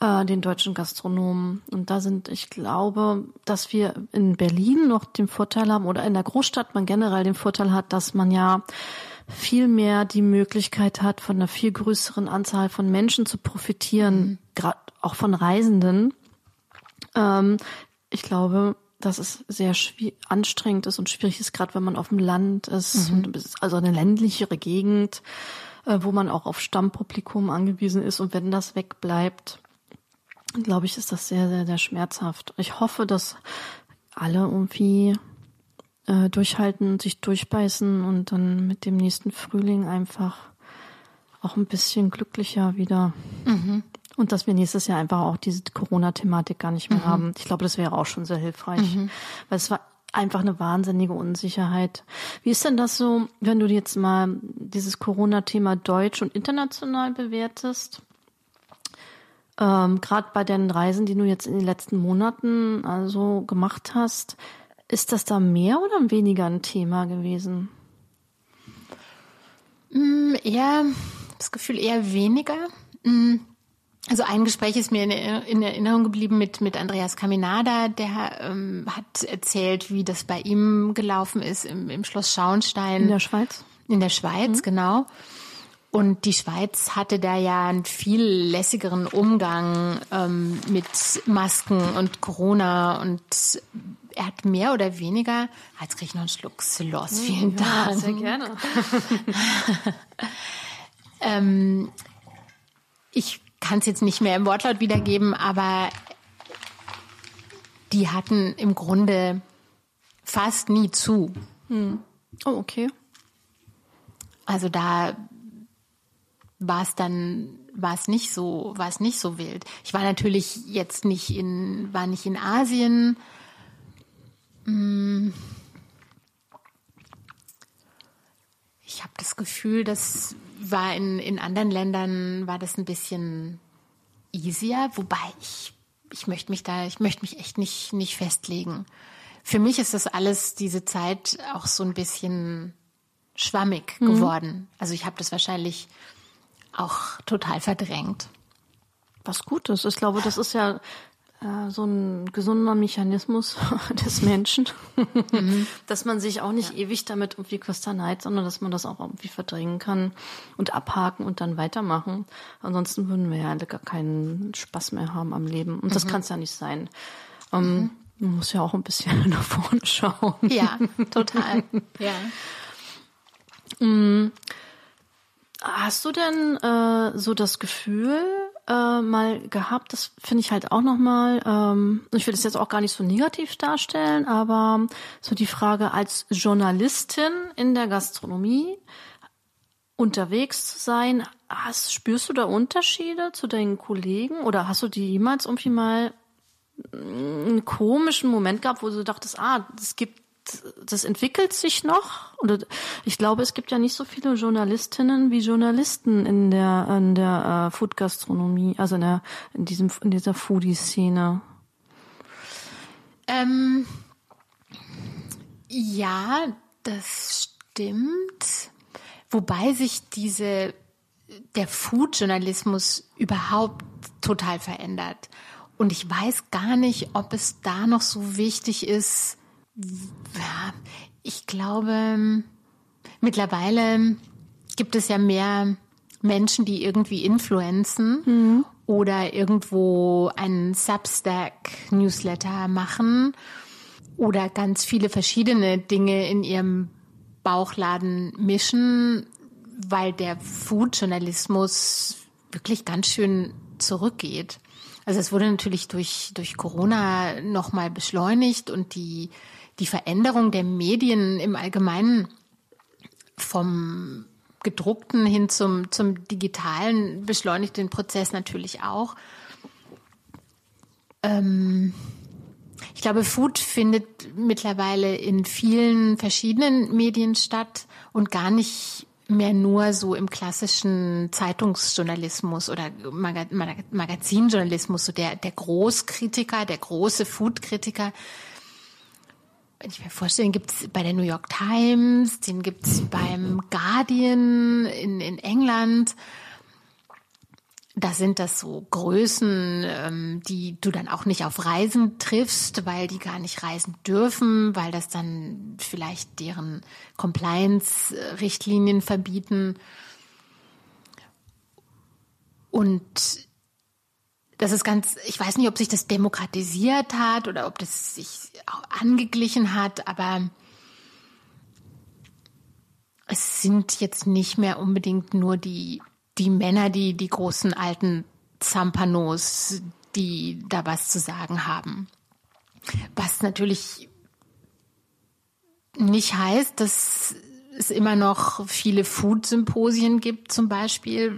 äh, den deutschen Gastronomen. Und da sind, ich glaube, dass wir in Berlin noch den Vorteil haben oder in der Großstadt man generell den Vorteil hat, dass man ja viel mehr die Möglichkeit hat, von einer viel größeren Anzahl von Menschen zu profitieren, gerade auch von Reisenden. Ähm, ich glaube, dass es sehr anstrengend ist und schwierig ist, gerade wenn man auf dem Land ist, ist also eine ländlichere Gegend, äh, wo man auch auf Stammpublikum angewiesen ist. Und wenn das wegbleibt, glaube ich, ist das sehr, sehr, sehr schmerzhaft. Ich hoffe, dass alle irgendwie äh, durchhalten, sich durchbeißen und dann mit dem nächsten Frühling einfach auch ein bisschen glücklicher wieder Und dass wir nächstes Jahr einfach auch diese Corona-Thematik gar nicht mehr mhm. haben. Ich glaube, das wäre auch schon sehr hilfreich. Mhm. Weil es war einfach eine wahnsinnige Unsicherheit. Wie ist denn das so, wenn du jetzt mal dieses Corona-Thema deutsch und international bewertest? Ähm, Gerade bei den Reisen, die du jetzt in den letzten Monaten also gemacht hast, ist das da mehr oder weniger ein Thema gewesen? Mm, eher, das Gefühl eher weniger. Mm, also ein Gespräch ist mir in, in Erinnerung geblieben mit, mit Andreas Caminada, der ähm, hat erzählt, wie das bei ihm gelaufen ist im, im Schloss Schauenstein. In der Schweiz? In der Schweiz, mhm. genau. Und die Schweiz hatte da ja einen viel lässigeren Umgang ähm, mit Masken und Corona und er hat mehr oder weniger, jetzt kriege ich noch einen Schluck Sloss, vielen ja, Dank. Sehr gerne. ähm, ich kann es jetzt nicht mehr im Wortlaut wiedergeben, aber die hatten im Grunde fast nie zu. Hm. Oh, okay. Also da war es dann war es nicht so war es nicht so wild. Ich war natürlich jetzt nicht in war nicht in Asien. Hm. Ich habe das Gefühl, dass war in, in anderen Ländern war das ein bisschen easier, wobei ich, ich möchte mich da, ich möchte mich echt nicht, nicht festlegen. Für mich ist das alles, diese Zeit auch so ein bisschen schwammig mhm. geworden. Also ich habe das wahrscheinlich auch total verdrängt. Was Gutes. Ich glaube, das ist ja so ein gesunder Mechanismus des Menschen, mhm. dass man sich auch nicht ja. ewig damit irgendwie kosterneit, sondern dass man das auch irgendwie verdrängen kann und abhaken und dann weitermachen. Ansonsten würden wir ja alle gar keinen Spaß mehr haben am Leben. Und das mhm. kann es ja nicht sein. Ähm, mhm. Man muss ja auch ein bisschen nach vorne schauen. Ja, total. ja. Mm. Hast du denn äh, so das Gefühl, äh, mal gehabt. Das finde ich halt auch nochmal, ähm, ich will das jetzt auch gar nicht so negativ darstellen, aber so die Frage als Journalistin in der Gastronomie unterwegs zu sein, hast, spürst du da Unterschiede zu deinen Kollegen oder hast du die jemals irgendwie mal einen komischen Moment gehabt, wo du dachtest, ah, es gibt das entwickelt sich noch. Und ich glaube, es gibt ja nicht so viele Journalistinnen wie Journalisten in der in der äh, Food-Gastronomie, also in, der, in diesem in dieser Foodie-Szene. Ähm, ja, das stimmt. Wobei sich diese der Food-Journalismus überhaupt total verändert. Und ich weiß gar nicht, ob es da noch so wichtig ist, ich glaube, mittlerweile gibt es ja mehr Menschen, die irgendwie influenzen mhm. oder irgendwo einen Substack-Newsletter machen oder ganz viele verschiedene Dinge in ihrem Bauchladen mischen, weil der Food-Journalismus wirklich ganz schön zurückgeht. Also es wurde natürlich durch, durch Corona nochmal beschleunigt und die die Veränderung der Medien im Allgemeinen vom gedruckten hin zum, zum digitalen beschleunigt den Prozess natürlich auch. Ähm, ich glaube, Food findet mittlerweile in vielen verschiedenen Medien statt und gar nicht mehr nur so im klassischen Zeitungsjournalismus oder Magazinjournalismus, so der, der Großkritiker, der große Food-Kritiker, wenn ich mir vorstelle, gibt es bei der New York Times, den gibt es beim Guardian in, in England. Da sind das so Größen, ähm, die du dann auch nicht auf Reisen triffst, weil die gar nicht reisen dürfen, weil das dann vielleicht deren Compliance-Richtlinien verbieten. Und das ist ganz, ich weiß nicht, ob sich das demokratisiert hat oder ob das sich angeglichen hat, aber es sind jetzt nicht mehr unbedingt nur die, die Männer, die, die großen alten Zampanos, die da was zu sagen haben. Was natürlich nicht heißt, dass es immer noch viele Food-Symposien gibt, zum Beispiel,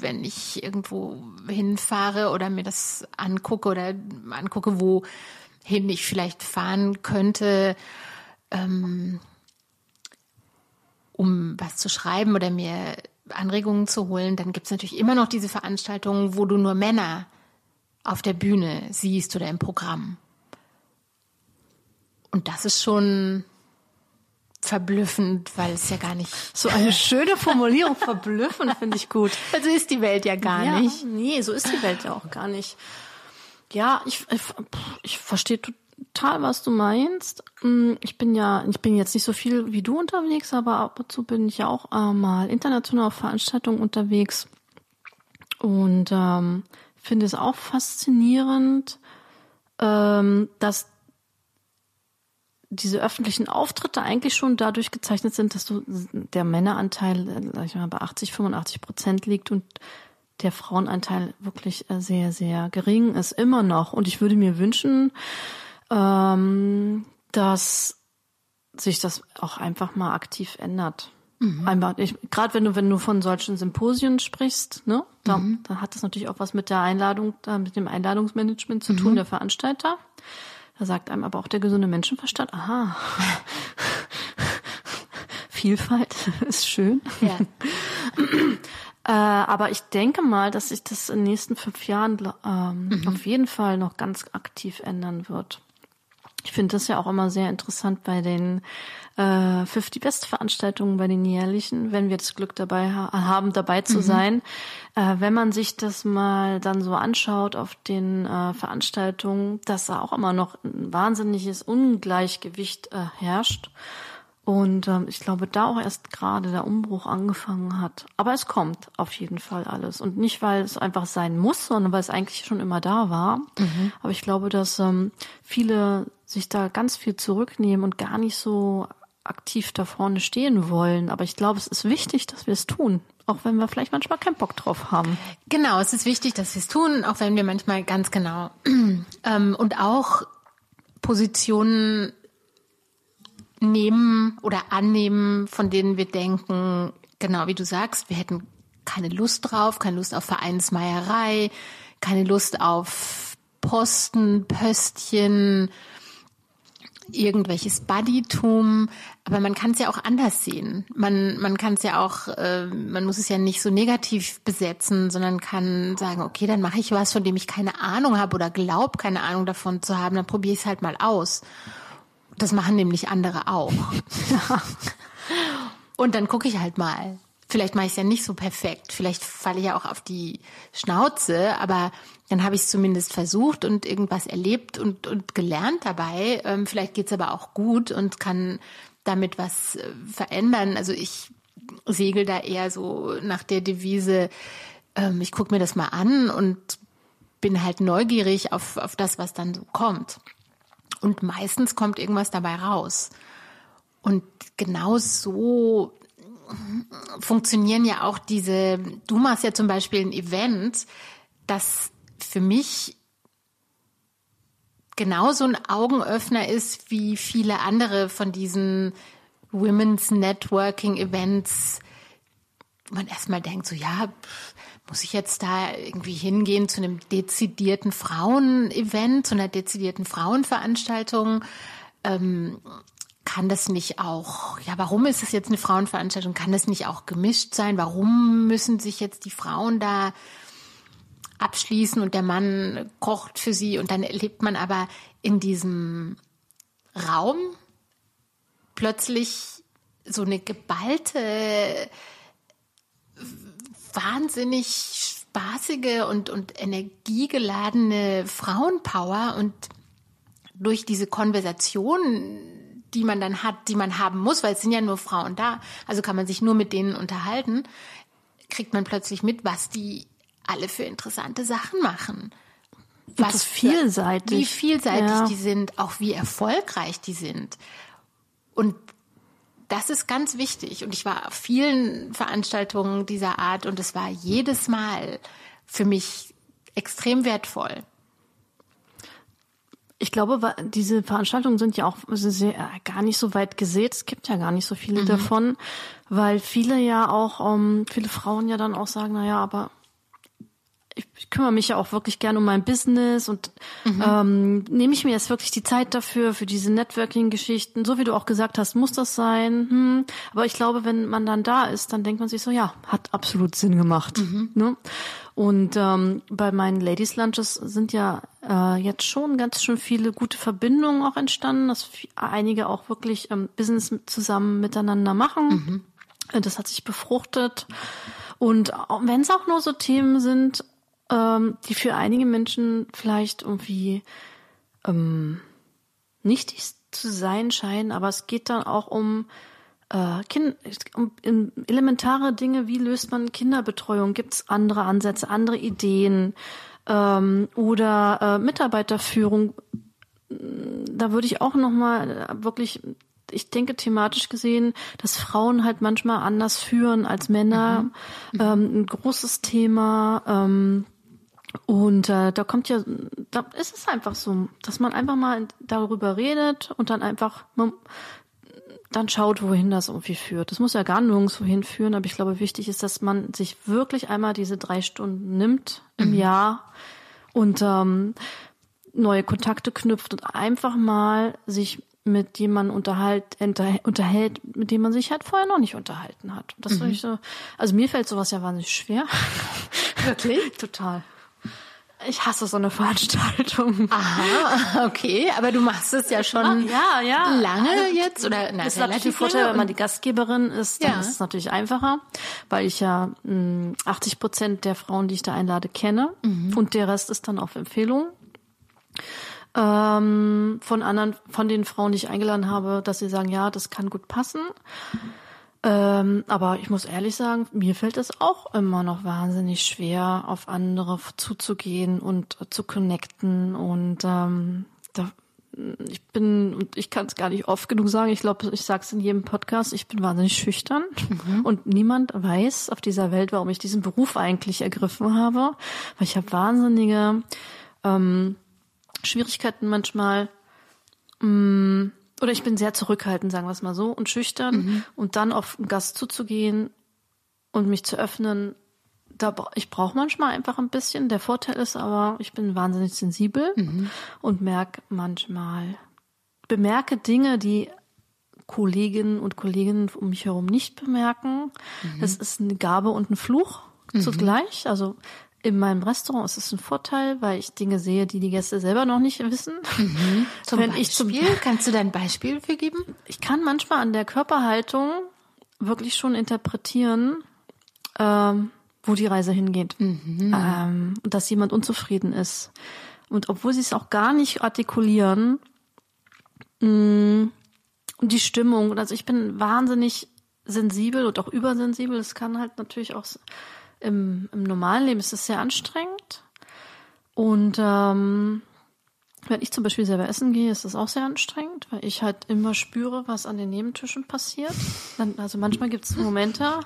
wenn ich irgendwo hinfahre oder mir das angucke oder angucke, wohin ich vielleicht fahren könnte, ähm, um was zu schreiben oder mir Anregungen zu holen, dann gibt es natürlich immer noch diese Veranstaltungen, wo du nur Männer auf der Bühne siehst oder im Programm. Und das ist schon verblüffend, weil es ja gar nicht. So eine schöne Formulierung, verblüffend finde ich gut. Also ist die Welt ja gar ja, nicht. Nee, so ist die Welt ja auch gar nicht. Ja, ich, ich, ich verstehe total, was du meinst. Mm, ich bin ja, ich bin jetzt nicht so viel wie du unterwegs, aber ab und zu bin ich ja auch äh, mal international auf Veranstaltungen unterwegs und ähm, finde es auch faszinierend, ähm, dass diese öffentlichen Auftritte eigentlich schon dadurch gezeichnet sind, dass du der Männeranteil äh, sag ich mal, bei 80, 85 Prozent liegt und der Frauenanteil wirklich äh, sehr, sehr gering ist, immer noch. Und ich würde mir wünschen, ähm, dass sich das auch einfach mal aktiv ändert. Mhm. Einfach, gerade wenn du, wenn du von solchen Symposien sprichst, ne, da, mhm. da hat das natürlich auch was mit der Einladung, mit dem Einladungsmanagement zu tun, mhm. der Veranstalter. Da sagt einem aber auch der gesunde Menschenverstand, aha, Vielfalt ist schön. Ja. äh, aber ich denke mal, dass sich das in den nächsten fünf Jahren ähm, mhm. auf jeden Fall noch ganz aktiv ändern wird. Ich finde das ja auch immer sehr interessant bei den äh, 50 Best Veranstaltungen, bei den jährlichen, wenn wir das Glück dabei ha haben, dabei zu mhm. sein. Äh, wenn man sich das mal dann so anschaut auf den äh, Veranstaltungen, dass da auch immer noch ein wahnsinniges Ungleichgewicht äh, herrscht. Und ähm, ich glaube, da auch erst gerade der Umbruch angefangen hat. Aber es kommt auf jeden Fall alles. Und nicht, weil es einfach sein muss, sondern weil es eigentlich schon immer da war. Mhm. Aber ich glaube, dass ähm, viele sich da ganz viel zurücknehmen und gar nicht so aktiv da vorne stehen wollen. Aber ich glaube, es ist wichtig, dass wir es tun. Auch wenn wir vielleicht manchmal keinen Bock drauf haben. Genau, es ist wichtig, dass wir es tun, auch wenn wir manchmal ganz genau ähm, und auch Positionen nehmen oder annehmen, von denen wir denken, genau wie du sagst, wir hätten keine Lust drauf, keine Lust auf Vereinsmeierei, keine Lust auf Posten, Pöstchen, irgendwelches Buddytum, aber man kann es ja auch anders sehen. Man, man kann es ja auch, äh, man muss es ja nicht so negativ besetzen, sondern kann sagen, okay, dann mache ich was, von dem ich keine Ahnung habe oder glaub, keine Ahnung davon zu haben, dann probiere ich es halt mal aus. Das machen nämlich andere auch. Und dann gucke ich halt mal. Vielleicht mache ich es ja nicht so perfekt. Vielleicht falle ich ja auch auf die Schnauze, aber dann habe ich es zumindest versucht und irgendwas erlebt und, und gelernt dabei. Ähm, vielleicht geht's aber auch gut und kann damit was äh, verändern. Also ich segel da eher so nach der Devise, ähm, ich gucke mir das mal an und bin halt neugierig auf, auf das, was dann so kommt. Und meistens kommt irgendwas dabei raus. Und genau so funktionieren ja auch diese, du machst ja zum Beispiel ein Event, das für mich genauso ein Augenöffner ist wie viele andere von diesen Women's Networking Events, wo man erstmal denkt, so ja, muss ich jetzt da irgendwie hingehen zu einem dezidierten Frauen-Event, zu einer dezidierten Frauenveranstaltung? Ähm, kann das nicht auch, ja, warum ist es jetzt eine Frauenveranstaltung? Kann das nicht auch gemischt sein? Warum müssen sich jetzt die Frauen da abschließen und der Mann kocht für sie und dann erlebt man aber in diesem Raum plötzlich so eine geballte wahnsinnig spaßige und, und energiegeladene Frauenpower und durch diese Konversation, die man dann hat, die man haben muss, weil es sind ja nur Frauen da, also kann man sich nur mit denen unterhalten, kriegt man plötzlich mit, was die alle für interessante Sachen machen. Was vielseitig. Wie vielseitig ja. die sind, auch wie erfolgreich die sind. Und das ist ganz wichtig. Und ich war auf vielen Veranstaltungen dieser Art und es war jedes Mal für mich extrem wertvoll. Ich glaube, diese Veranstaltungen sind ja auch sehr, gar nicht so weit gesät. Es gibt ja gar nicht so viele mhm. davon, weil viele ja auch, um, ähm, viele Frauen ja dann auch sagen, na ja, aber ich, kümmere mich ja auch wirklich gern um mein Business und Mhm. ähm, nehme ich mir jetzt wirklich die Zeit dafür, für diese Networking-Geschichten. So wie du auch gesagt hast, muss das sein. Hm. Aber ich glaube, wenn man dann da ist, dann denkt man sich so, ja, hat absolut Sinn gemacht. Mhm. Ne? Und ähm, bei meinen Ladies Lunches sind ja äh, jetzt schon ganz schön viele gute Verbindungen auch entstanden, dass einige auch wirklich ähm, Business zusammen miteinander machen. Äh, Das hat sich befruchtet. Und wenn es auch nur so Themen sind, ähm, die für einige Menschen vielleicht irgendwie ähm, nichtig zu sein scheinen, aber es geht dann auch um, äh, kind, um in elementare Dinge, wie löst man Kinderbetreuung? Gibt es andere Ansätze, andere Ideen ähm, oder äh, Mitarbeiterführung? Da würde ich auch noch mal wirklich ich denke thematisch gesehen, dass Frauen halt manchmal anders führen als Männer. Ähm, ein großes Thema. Ähm, und äh, da kommt ja, da ist es einfach so, dass man einfach mal darüber redet und dann einfach man, dann schaut, wohin das irgendwie führt. Das muss ja gar nirgendwo hinführen, aber ich glaube, wichtig ist, dass man sich wirklich einmal diese drei Stunden nimmt im Jahr und ähm, neue Kontakte knüpft und einfach mal sich mit jemandem unterhalt, unterhält, mit dem man sich halt vorher noch nicht unterhalten hat. Das finde ich so, also mir fällt sowas ja wahnsinnig schwer. Wirklich? Total. Ich hasse so eine Veranstaltung. Aha, okay, aber du machst es ja schon ja, ja. lange jetzt oder na, Das ist natürlich ein relativ Vorteil, wenn man die Gastgeberin ist, dann Ja. ist es natürlich einfacher, weil ich ja mh, 80 Prozent der Frauen, die ich da einlade, kenne und der Rest ist dann auf Empfehlung ähm, von anderen, von den Frauen, die ich eingeladen habe, dass sie sagen, ja, das kann gut passen. Ähm, aber ich muss ehrlich sagen, mir fällt es auch immer noch wahnsinnig schwer, auf andere zuzugehen und äh, zu connecten. Und ähm, da, ich bin, und ich kann es gar nicht oft genug sagen, ich glaube, ich sage es in jedem Podcast, ich bin wahnsinnig schüchtern. Und niemand weiß auf dieser Welt, warum ich diesen Beruf eigentlich ergriffen habe. Weil ich habe wahnsinnige ähm, Schwierigkeiten manchmal, mh, oder ich bin sehr zurückhaltend, sagen wir es mal so, und schüchtern und dann auf einen Gast zuzugehen und mich zu öffnen, da ich brauche manchmal einfach ein bisschen. Der Vorteil ist aber, ich bin wahnsinnig sensibel und merke manchmal, bemerke Dinge, die Kolleginnen und Kollegen um mich herum nicht bemerken. Das ist eine Gabe und ein Fluch zugleich. Also in meinem Restaurant ist es ein Vorteil, weil ich Dinge sehe, die die Gäste selber noch nicht wissen. Zum Wenn Beispiel, ich zum kannst du da ein Beispiel für geben? ich kann manchmal an der Körperhaltung wirklich schon interpretieren, ähm, wo die Reise hingeht. Ähm, und dass jemand unzufrieden ist. Und obwohl sie es auch gar nicht artikulieren, mh, und die Stimmung, also ich bin wahnsinnig sensibel und auch übersensibel. Das kann halt natürlich auch im, im normalen Leben ist es sehr anstrengend. Und ähm, wenn ich zum Beispiel selber essen gehe, ist das auch sehr anstrengend, weil ich halt immer spüre, was an den Nebentischen passiert. Dann, also manchmal gibt es Momente,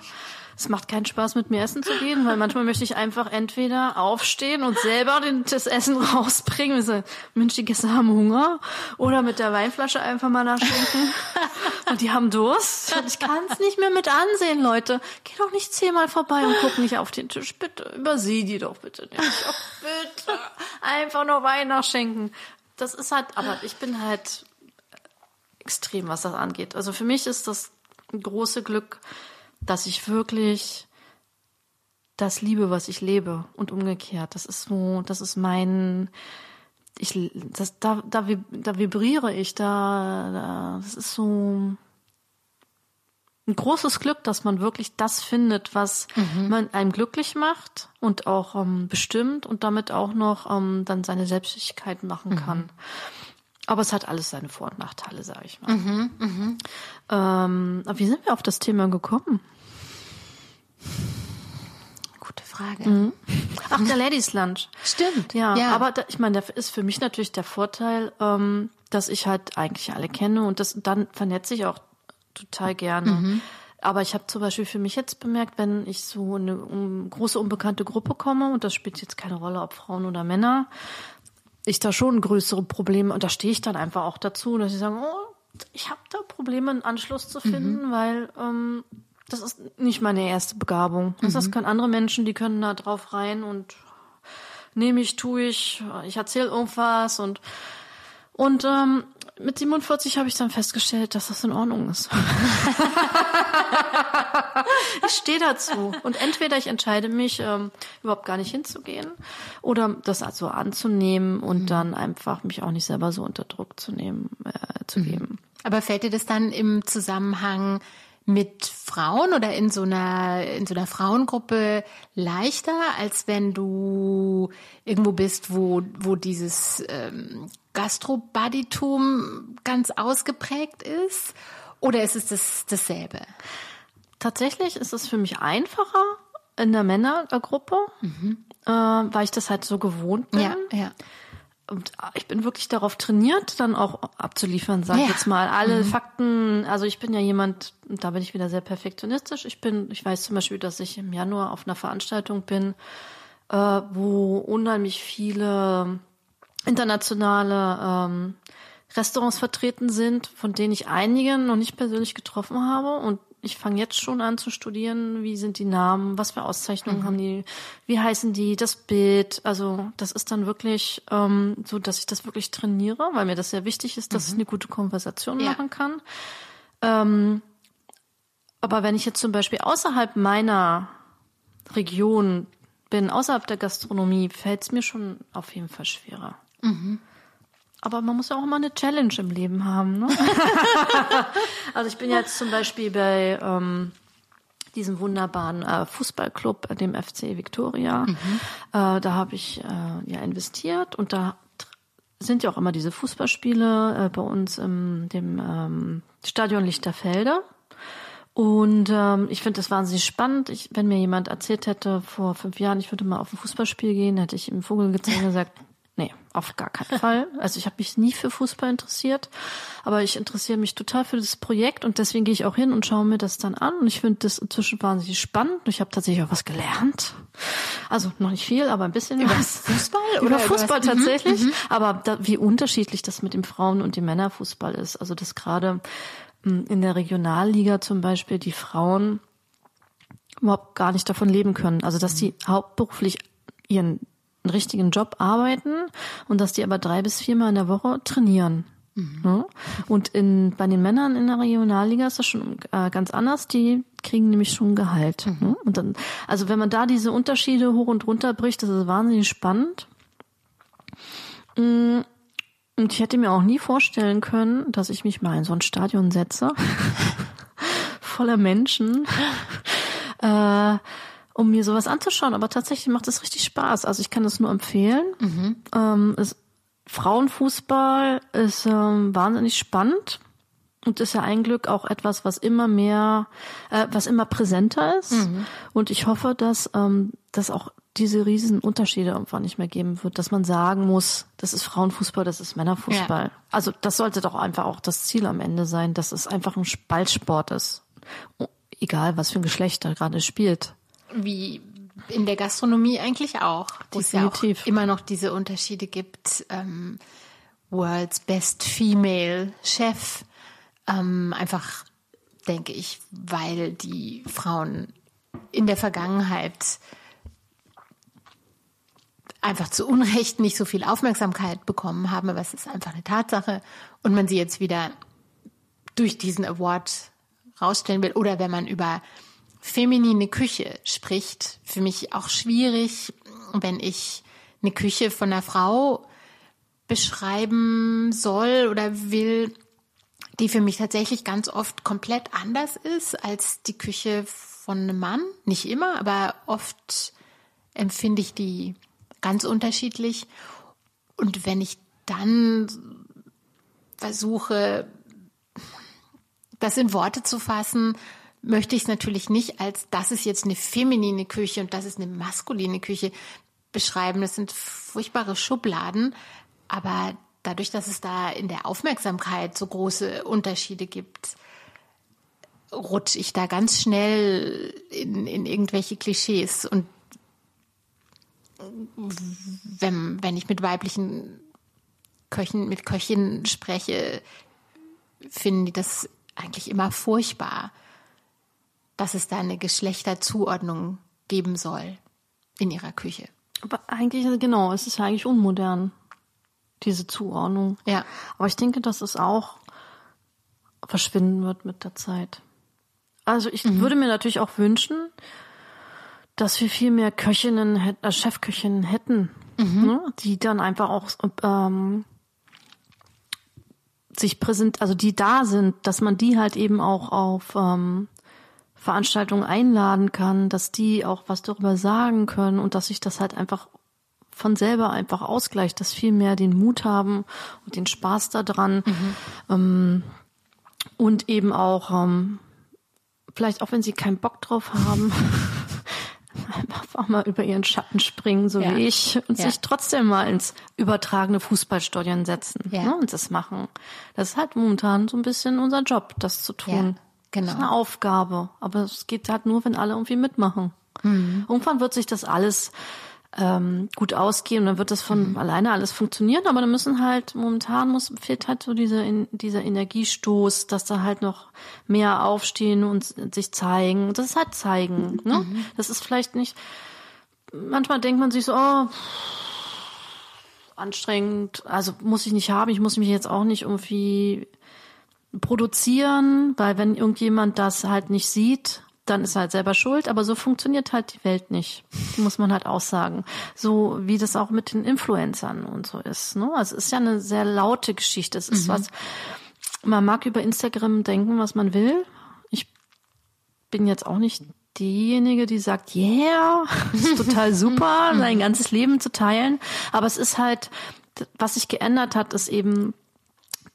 es macht keinen Spaß, mit mir essen zu gehen, weil manchmal möchte ich einfach entweder aufstehen und selber den, das Essen rausbringen und sagen, Mensch, die Gäste haben Hunger. Oder mit der Weinflasche einfach mal nachschenken. und die haben Durst. Ich kann es nicht mehr mit ansehen, Leute. Geh doch nicht zehnmal vorbei und guck nicht auf den Tisch. Bitte, übersieh die doch bitte nicht. Oh, bitte. Einfach nur Wein nachschenken. Das ist halt, aber ich bin halt extrem, was das angeht. Also für mich ist das große Glück, dass ich wirklich das liebe, was ich lebe und umgekehrt. Das ist so, das ist mein, ich, das, da, da, da vibriere ich, da, da, das ist so ein großes Glück, dass man wirklich das findet, was man einem glücklich macht und auch ähm, bestimmt und damit auch noch ähm, dann seine Selbstständigkeit machen kann. Aber es hat alles seine Vor- und Nachteile, sage ich mal. Ähm, aber wie sind wir auf das Thema gekommen? Gute Frage. Ach, der Ladies Lunch. Stimmt. Ja, ja. aber da, ich meine, da ist für mich natürlich der Vorteil, ähm, dass ich halt eigentlich alle kenne und das dann vernetze ich auch total gerne. Mhm. Aber ich habe zum Beispiel für mich jetzt bemerkt, wenn ich so in eine um, große unbekannte Gruppe komme und das spielt jetzt keine Rolle, ob Frauen oder Männer, ich da schon größere Probleme und da stehe ich dann einfach auch dazu, dass ich sage, oh, ich habe da Probleme, einen Anschluss zu finden, weil ähm, das ist nicht meine erste Begabung. Also Das können andere Menschen, die können da drauf rein und nehme ich, tue ich, ich erzähle irgendwas und und ähm, mit 47 habe ich dann festgestellt, dass das in Ordnung ist. ich stehe dazu. Und entweder ich entscheide mich, ähm, überhaupt gar nicht hinzugehen oder das also anzunehmen und mhm. dann einfach mich auch nicht selber so unter Druck zu nehmen, äh, zu mhm. geben. Aber fällt dir das dann im Zusammenhang mit Frauen oder in so einer in so einer Frauengruppe leichter, als wenn du irgendwo bist, wo wo dieses ähm, Gastrobaditum ganz ausgeprägt ist? Oder ist es das, dasselbe? Tatsächlich ist es für mich einfacher in der Männergruppe, mhm. äh, weil ich das halt so gewohnt bin. Ja, ja. Und ich bin wirklich darauf trainiert, dann auch abzuliefern, sag ich ja. jetzt mal. Alle mhm. Fakten, also ich bin ja jemand, da bin ich wieder sehr perfektionistisch. Ich bin, ich weiß zum Beispiel, dass ich im Januar auf einer Veranstaltung bin, äh, wo unheimlich viele internationale ähm, Restaurants vertreten sind, von denen ich einige noch nicht persönlich getroffen habe. Und ich fange jetzt schon an zu studieren, wie sind die Namen, was für Auszeichnungen mhm. haben die, wie heißen die, das Bild. Also das ist dann wirklich ähm, so, dass ich das wirklich trainiere, weil mir das sehr wichtig ist, dass mhm. ich eine gute Konversation ja. machen kann. Ähm, aber wenn ich jetzt zum Beispiel außerhalb meiner Region bin, außerhalb der Gastronomie, fällt es mir schon auf jeden Fall schwerer. Mhm. Aber man muss ja auch immer eine Challenge im Leben haben. Ne? also ich bin jetzt zum Beispiel bei ähm, diesem wunderbaren äh, Fußballclub, äh, dem FC Victoria. Mhm. Äh, da habe ich äh, ja investiert und da sind ja auch immer diese Fußballspiele äh, bei uns im dem ähm, Stadion Lichterfelde. Und ähm, ich finde das wahnsinnig spannend. Ich, wenn mir jemand erzählt hätte vor fünf Jahren, ich würde mal auf ein Fußballspiel gehen, hätte ich im Vogel gezeigt und gesagt, auf gar keinen Fall. Also ich habe mich nie für Fußball interessiert, aber ich interessiere mich total für das Projekt und deswegen gehe ich auch hin und schaue mir das dann an und ich finde das inzwischen wahnsinnig spannend. Ich habe tatsächlich auch was gelernt. Also noch nicht viel, aber ein bisschen über was. Fußball oder über Fußball über mhm, tatsächlich. Mhm, aber da, wie unterschiedlich das mit dem Frauen- und dem Männerfußball ist. Also dass gerade hm, in der Regionalliga zum Beispiel die Frauen überhaupt gar nicht davon leben können. Also dass die hauptberuflich ihren einen richtigen Job arbeiten und dass die aber drei bis viermal in der Woche trainieren. Mhm. Ne? Und in, bei den Männern in der Regionalliga ist das schon äh, ganz anders. Die kriegen nämlich schon Gehalt. Mhm. Ne? Und dann, also wenn man da diese Unterschiede hoch und runter bricht, das ist wahnsinnig spannend. Mm, und ich hätte mir auch nie vorstellen können, dass ich mich mal in so ein Stadion setze, voller Menschen. Äh, um mir sowas anzuschauen. Aber tatsächlich macht es richtig Spaß. Also ich kann das nur empfehlen. Mhm. Ähm, es, Frauenfußball ist ähm, wahnsinnig spannend und ist ja ein Glück auch etwas, was immer mehr, äh, was immer präsenter ist. Mhm. Und ich hoffe, dass ähm, dass auch diese riesen Unterschiede irgendwann nicht mehr geben wird, dass man sagen muss, das ist Frauenfußball, das ist Männerfußball. Ja. Also das sollte doch einfach auch das Ziel am Ende sein, dass es einfach ein Ballsport ist. Egal, was für ein Geschlecht da gerade spielt. Wie in der Gastronomie eigentlich auch, wo es ja auch immer noch diese Unterschiede gibt. Ähm, World's Best Female Chef. Ähm, einfach, denke ich, weil die Frauen in der Vergangenheit einfach zu Unrecht nicht so viel Aufmerksamkeit bekommen haben, aber es ist einfach eine Tatsache und man sie jetzt wieder durch diesen Award rausstellen will oder wenn man über feminine Küche spricht. Für mich auch schwierig, wenn ich eine Küche von einer Frau beschreiben soll oder will, die für mich tatsächlich ganz oft komplett anders ist als die Küche von einem Mann. Nicht immer, aber oft empfinde ich die ganz unterschiedlich. Und wenn ich dann versuche, das in Worte zu fassen, möchte ich es natürlich nicht als, das ist jetzt eine feminine Küche und das ist eine maskuline Küche beschreiben. Das sind furchtbare Schubladen. Aber dadurch, dass es da in der Aufmerksamkeit so große Unterschiede gibt, rutsche ich da ganz schnell in, in irgendwelche Klischees. Und wenn, wenn ich mit weiblichen Köchen, mit Köchinnen spreche, finden die das eigentlich immer furchtbar dass es da eine Geschlechterzuordnung geben soll in ihrer Küche. Aber eigentlich, genau, es ist ja eigentlich unmodern, diese Zuordnung. Ja. Aber ich denke, dass es auch verschwinden wird mit der Zeit. Also ich würde mir natürlich auch wünschen, dass wir viel mehr Köchinnen, äh, Chefköchinnen hätten, ne, die dann einfach auch ähm, sich präsent, also die da sind, dass man die halt eben auch auf ähm, Veranstaltungen einladen kann, dass die auch was darüber sagen können und dass sich das halt einfach von selber einfach ausgleicht, dass viel mehr den Mut haben und den Spaß daran ähm, und eben auch ähm, vielleicht auch wenn sie keinen Bock drauf haben, einfach mal über ihren Schatten springen, so Ja. wie ich, und Ja. sich trotzdem mal ins übertragene Fußballstadion setzen Ja. ne, und das machen. Das ist halt momentan so ein bisschen unser Job, das zu tun. Genau. Das ist eine Aufgabe, aber es geht halt nur, wenn alle irgendwie mitmachen. Mhm. Irgendwann wird sich das alles ähm, gut ausgehen und dann wird das von Mhm. alleine alles funktionieren, aber dann müssen halt, momentan muss, fehlt halt so dieser, dieser Energiestoß, dass da halt noch mehr aufstehen und sich zeigen. Das ist halt zeigen, ne? Mhm. Das ist vielleicht nicht, manchmal denkt man sich so, oh, anstrengend, also muss ich nicht haben, ich muss mich jetzt auch nicht irgendwie produzieren, weil wenn irgendjemand das halt nicht sieht, dann ist er halt selber schuld, aber so funktioniert halt die Welt nicht. Muss man halt auch sagen. So wie das auch mit den Influencern und so ist. Ne? Also es ist ja eine sehr laute Geschichte. Es ist was, man mag über Instagram denken, was man will. Ich bin jetzt auch nicht diejenige, die sagt, yeah, das ist total super, sein ganzes Leben zu teilen. Aber es ist halt, was sich geändert hat, ist eben,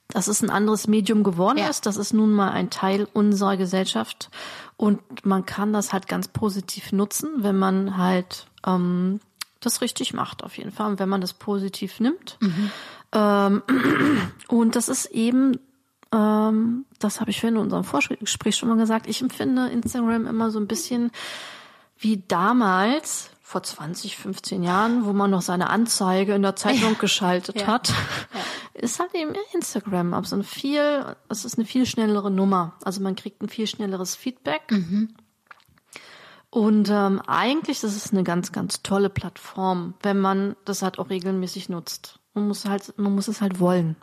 dass es ein anderes Medium geworden Ja. ist. Das ist nun mal ein Teil unserer Gesellschaft. Und man kann das halt ganz positiv nutzen, wenn man halt ähm, das richtig macht, auf jeden Fall. Und wenn man das positiv nimmt. Ähm, und das ist eben, ähm, das habe ich vorhin in unserem Vorgespräch schon mal gesagt, ich empfinde Instagram immer so ein bisschen wie damals, vor 20, 15 Jahren, wo man noch seine Anzeige in der Zeitung geschaltet Ja. hat, ist halt eben Instagram. Aber so eine viel, es ist eine viel schnellere Nummer. Also man kriegt ein viel schnelleres Feedback. Und ähm, eigentlich das ist eine ganz, ganz tolle Plattform, wenn man das halt auch regelmäßig nutzt. Man muss halt, man muss es halt wollen.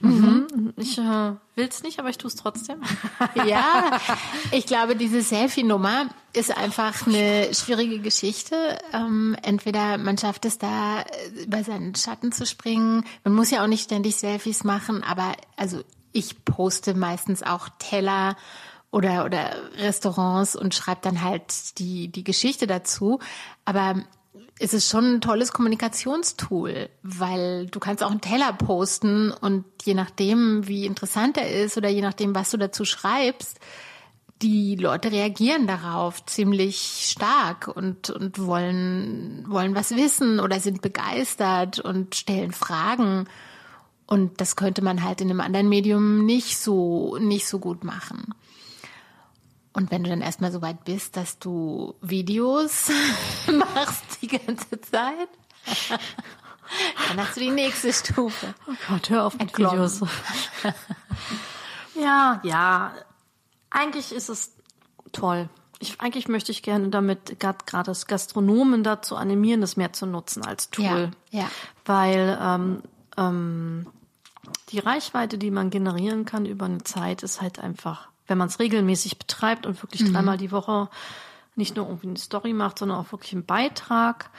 Mhm. Ich äh, will's nicht, aber ich tue es trotzdem. Ja, ich glaube, diese Selfie-Nummer ist einfach eine schwierige Geschichte. Ähm, entweder man schafft es da, äh, über seinen Schatten zu springen. Man muss ja auch nicht ständig Selfies machen, aber also ich poste meistens auch Teller oder, oder Restaurants und schreibe dann halt die, die Geschichte dazu. Aber es ist schon ein tolles Kommunikationstool, weil du kannst auch einen Teller posten und je nachdem, wie interessant er ist oder je nachdem, was du dazu schreibst, die Leute reagieren darauf ziemlich stark und, und wollen, wollen was wissen oder sind begeistert und stellen Fragen. Und das könnte man halt in einem anderen Medium nicht so, nicht so gut machen. Und wenn du dann erstmal so weit bist, dass du Videos machst die ganze Zeit, dann hast du die nächste Stufe. Oh Gott, hör auf mit Entglommen. Videos. ja, ja. Eigentlich ist es toll. Ich, eigentlich möchte ich gerne damit gerade das Gastronomen dazu animieren, das mehr zu nutzen als Tool. Ja, ja. Weil ähm, ähm, die Reichweite, die man generieren kann über eine Zeit, ist halt einfach, wenn man es regelmäßig betreibt und wirklich dreimal die Woche nicht nur irgendwie eine Story macht, sondern auch wirklich einen Beitrag,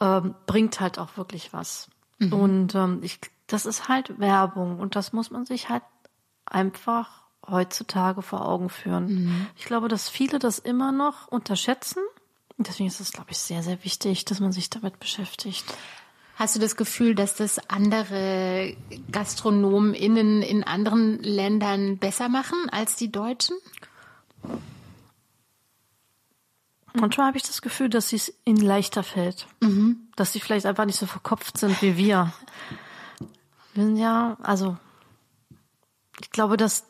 ähm, bringt halt auch wirklich was. Und ähm, ich, das ist halt Werbung und das muss man sich halt einfach heutzutage vor Augen führen. Ich glaube, dass viele das immer noch unterschätzen. Und deswegen ist es, glaube ich, sehr, sehr wichtig, dass man sich damit beschäftigt. Hast du das Gefühl, dass das andere GastronomInnen in anderen Ländern besser machen als die Deutschen? Manchmal habe ich das Gefühl, dass es ihnen leichter fällt. Dass sie vielleicht einfach nicht so verkopft sind wie wir. Wir sind ja, also, ich glaube, dass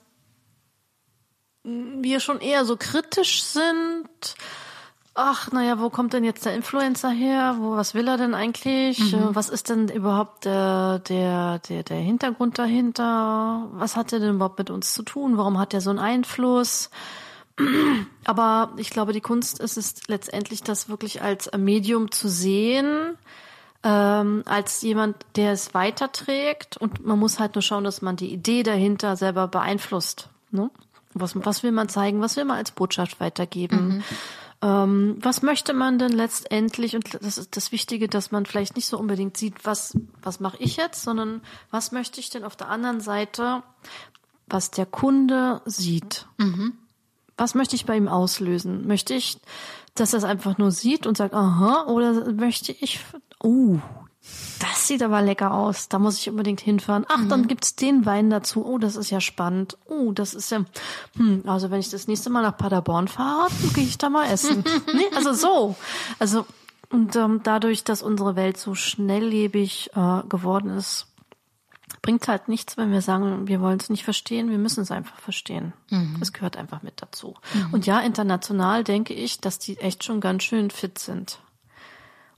wir schon eher so kritisch sind. Ach, naja, wo kommt denn jetzt der Influencer her? Wo, was will er denn eigentlich? Äh, Was ist denn überhaupt der, der, der, der Hintergrund dahinter? Was hat er denn überhaupt mit uns zu tun? Warum hat er so einen Einfluss? Aber ich glaube, die Kunst ist es letztendlich, das wirklich als Medium zu sehen, ähm, als jemand, der es weiterträgt. Und man muss halt nur schauen, dass man die Idee dahinter selber beeinflusst. Ne? Was, was will man zeigen? Was will man als Botschaft weitergeben? Mhm. Ähm, was möchte man denn letztendlich? Und das ist das Wichtige, dass man vielleicht nicht so unbedingt sieht, was, was mache ich jetzt, sondern was möchte ich denn auf der anderen Seite, was der Kunde sieht. Mhm. Was möchte ich bei ihm auslösen? Möchte ich, dass er es einfach nur sieht und sagt, aha, oder möchte ich, oh, das sieht aber lecker aus. Da muss ich unbedingt hinfahren. Ach, mhm. dann gibt's den Wein dazu. Oh, das ist ja spannend. Oh, das ist ja. Hm, also wenn ich das nächste Mal nach Paderborn fahre, dann gehe ich da mal essen. nee, also so. Also und ähm, dadurch, dass unsere Welt so schnelllebig äh, geworden ist, bringt halt nichts, wenn wir sagen, wir wollen es nicht verstehen, wir müssen es einfach verstehen. Mhm. Es gehört einfach mit dazu. Mhm. Und ja, international denke ich, dass die echt schon ganz schön fit sind.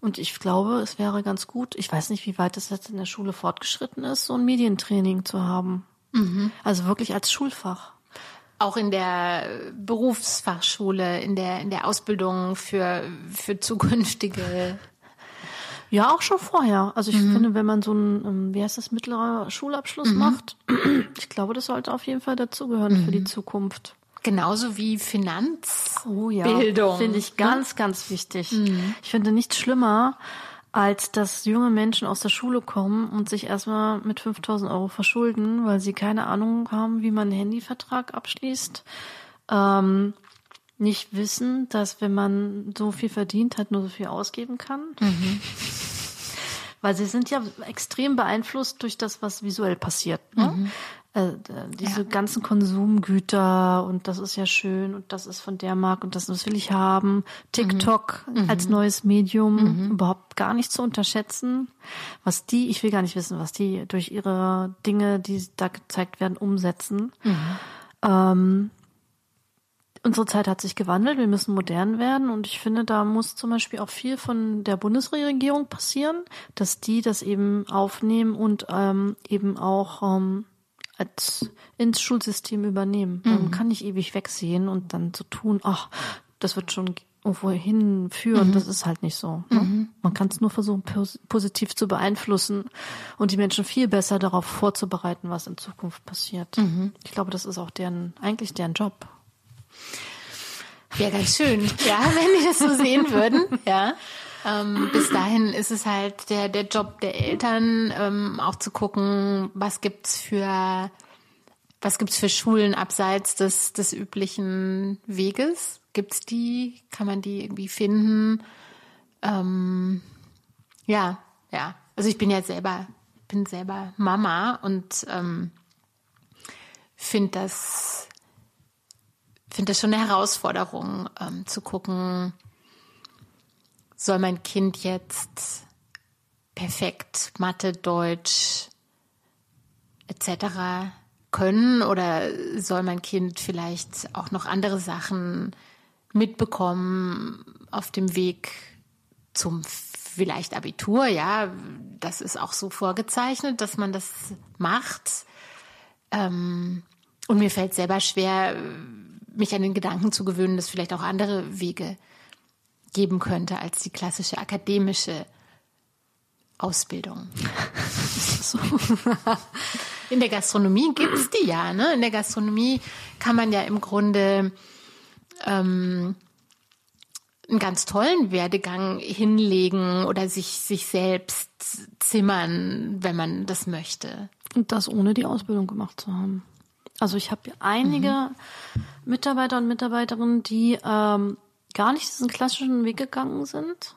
Und ich glaube, es wäre ganz gut, ich weiß nicht, wie weit es jetzt in der Schule fortgeschritten ist, so ein Medientraining zu haben. Mhm. Also wirklich als Schulfach. Auch in der Berufsfachschule, in der, in der Ausbildung für, für zukünftige. Ja, auch schon vorher. Also ich mhm. finde, wenn man so ein, ähm, wie heißt das, mittlerer Schulabschluss mhm. macht, ich glaube, das sollte auf jeden Fall dazugehören für die mhm. Zukunft. Genauso wie Finanzbildung. Oh ja, finde ich ganz, ganz wichtig. Mhm. Ich finde nichts schlimmer, als dass junge Menschen aus der Schule kommen und sich erstmal mit 5000 Euro verschulden, weil sie keine Ahnung haben, wie man einen Handyvertrag abschließt. Ähm, nicht wissen, dass wenn man so viel verdient, halt nur so viel ausgeben kann. Mhm. Weil sie sind ja extrem beeinflusst durch das, was visuell passiert. Ne? Mhm. Äh, diese ja. ganzen Konsumgüter und das ist ja schön und das ist von der Marke und das, das will ich haben. TikTok mhm. als neues Medium mhm. überhaupt gar nicht zu unterschätzen. Was die, ich will gar nicht wissen, was die durch ihre Dinge, die da gezeigt werden, umsetzen. Mhm. Ähm, unsere Zeit hat sich gewandelt, wir müssen modern werden und ich finde, da muss zum Beispiel auch viel von der Bundesregierung passieren, dass die das eben aufnehmen und ähm, eben auch ähm, als ins Schulsystem übernehmen. Mhm. Man kann nicht ewig wegsehen und dann so tun, ach, das wird schon irgendwo hinführen. Mhm. Das ist halt nicht so. Ne? Mhm. Man kann es nur versuchen, positiv zu beeinflussen und die Menschen viel besser darauf vorzubereiten, was in Zukunft passiert. Mhm. Ich glaube, das ist auch deren, eigentlich deren Job. Wäre ganz schön, ja, wenn die das so sehen würden, ja. Ähm, bis dahin ist es halt der, der Job der Eltern, ähm, auch zu gucken, was gibt's für, was gibt's für Schulen abseits des, des üblichen Weges? Gibt's die? Kann man die irgendwie finden? Ähm, ja, ja. Also ich bin ja selber, bin selber Mama und ähm, finde das, finde das schon eine Herausforderung, ähm, zu gucken, soll mein Kind jetzt perfekt Mathe, Deutsch etc. können oder soll mein Kind vielleicht auch noch andere Sachen mitbekommen auf dem Weg zum vielleicht Abitur, ja, das ist auch so vorgezeichnet, dass man das macht. Ähm, und mir fällt selber schwer, mich an den Gedanken zu gewöhnen, dass vielleicht auch andere Wege geben könnte als die klassische akademische Ausbildung. In der Gastronomie gibt es die ja. Ne? In der Gastronomie kann man ja im Grunde ähm, einen ganz tollen Werdegang hinlegen oder sich, sich selbst zimmern, wenn man das möchte. Und das ohne die Ausbildung gemacht zu haben. Also ich habe einige mhm. Mitarbeiter und Mitarbeiterinnen, die ähm, gar nicht diesen klassischen Weg gegangen sind,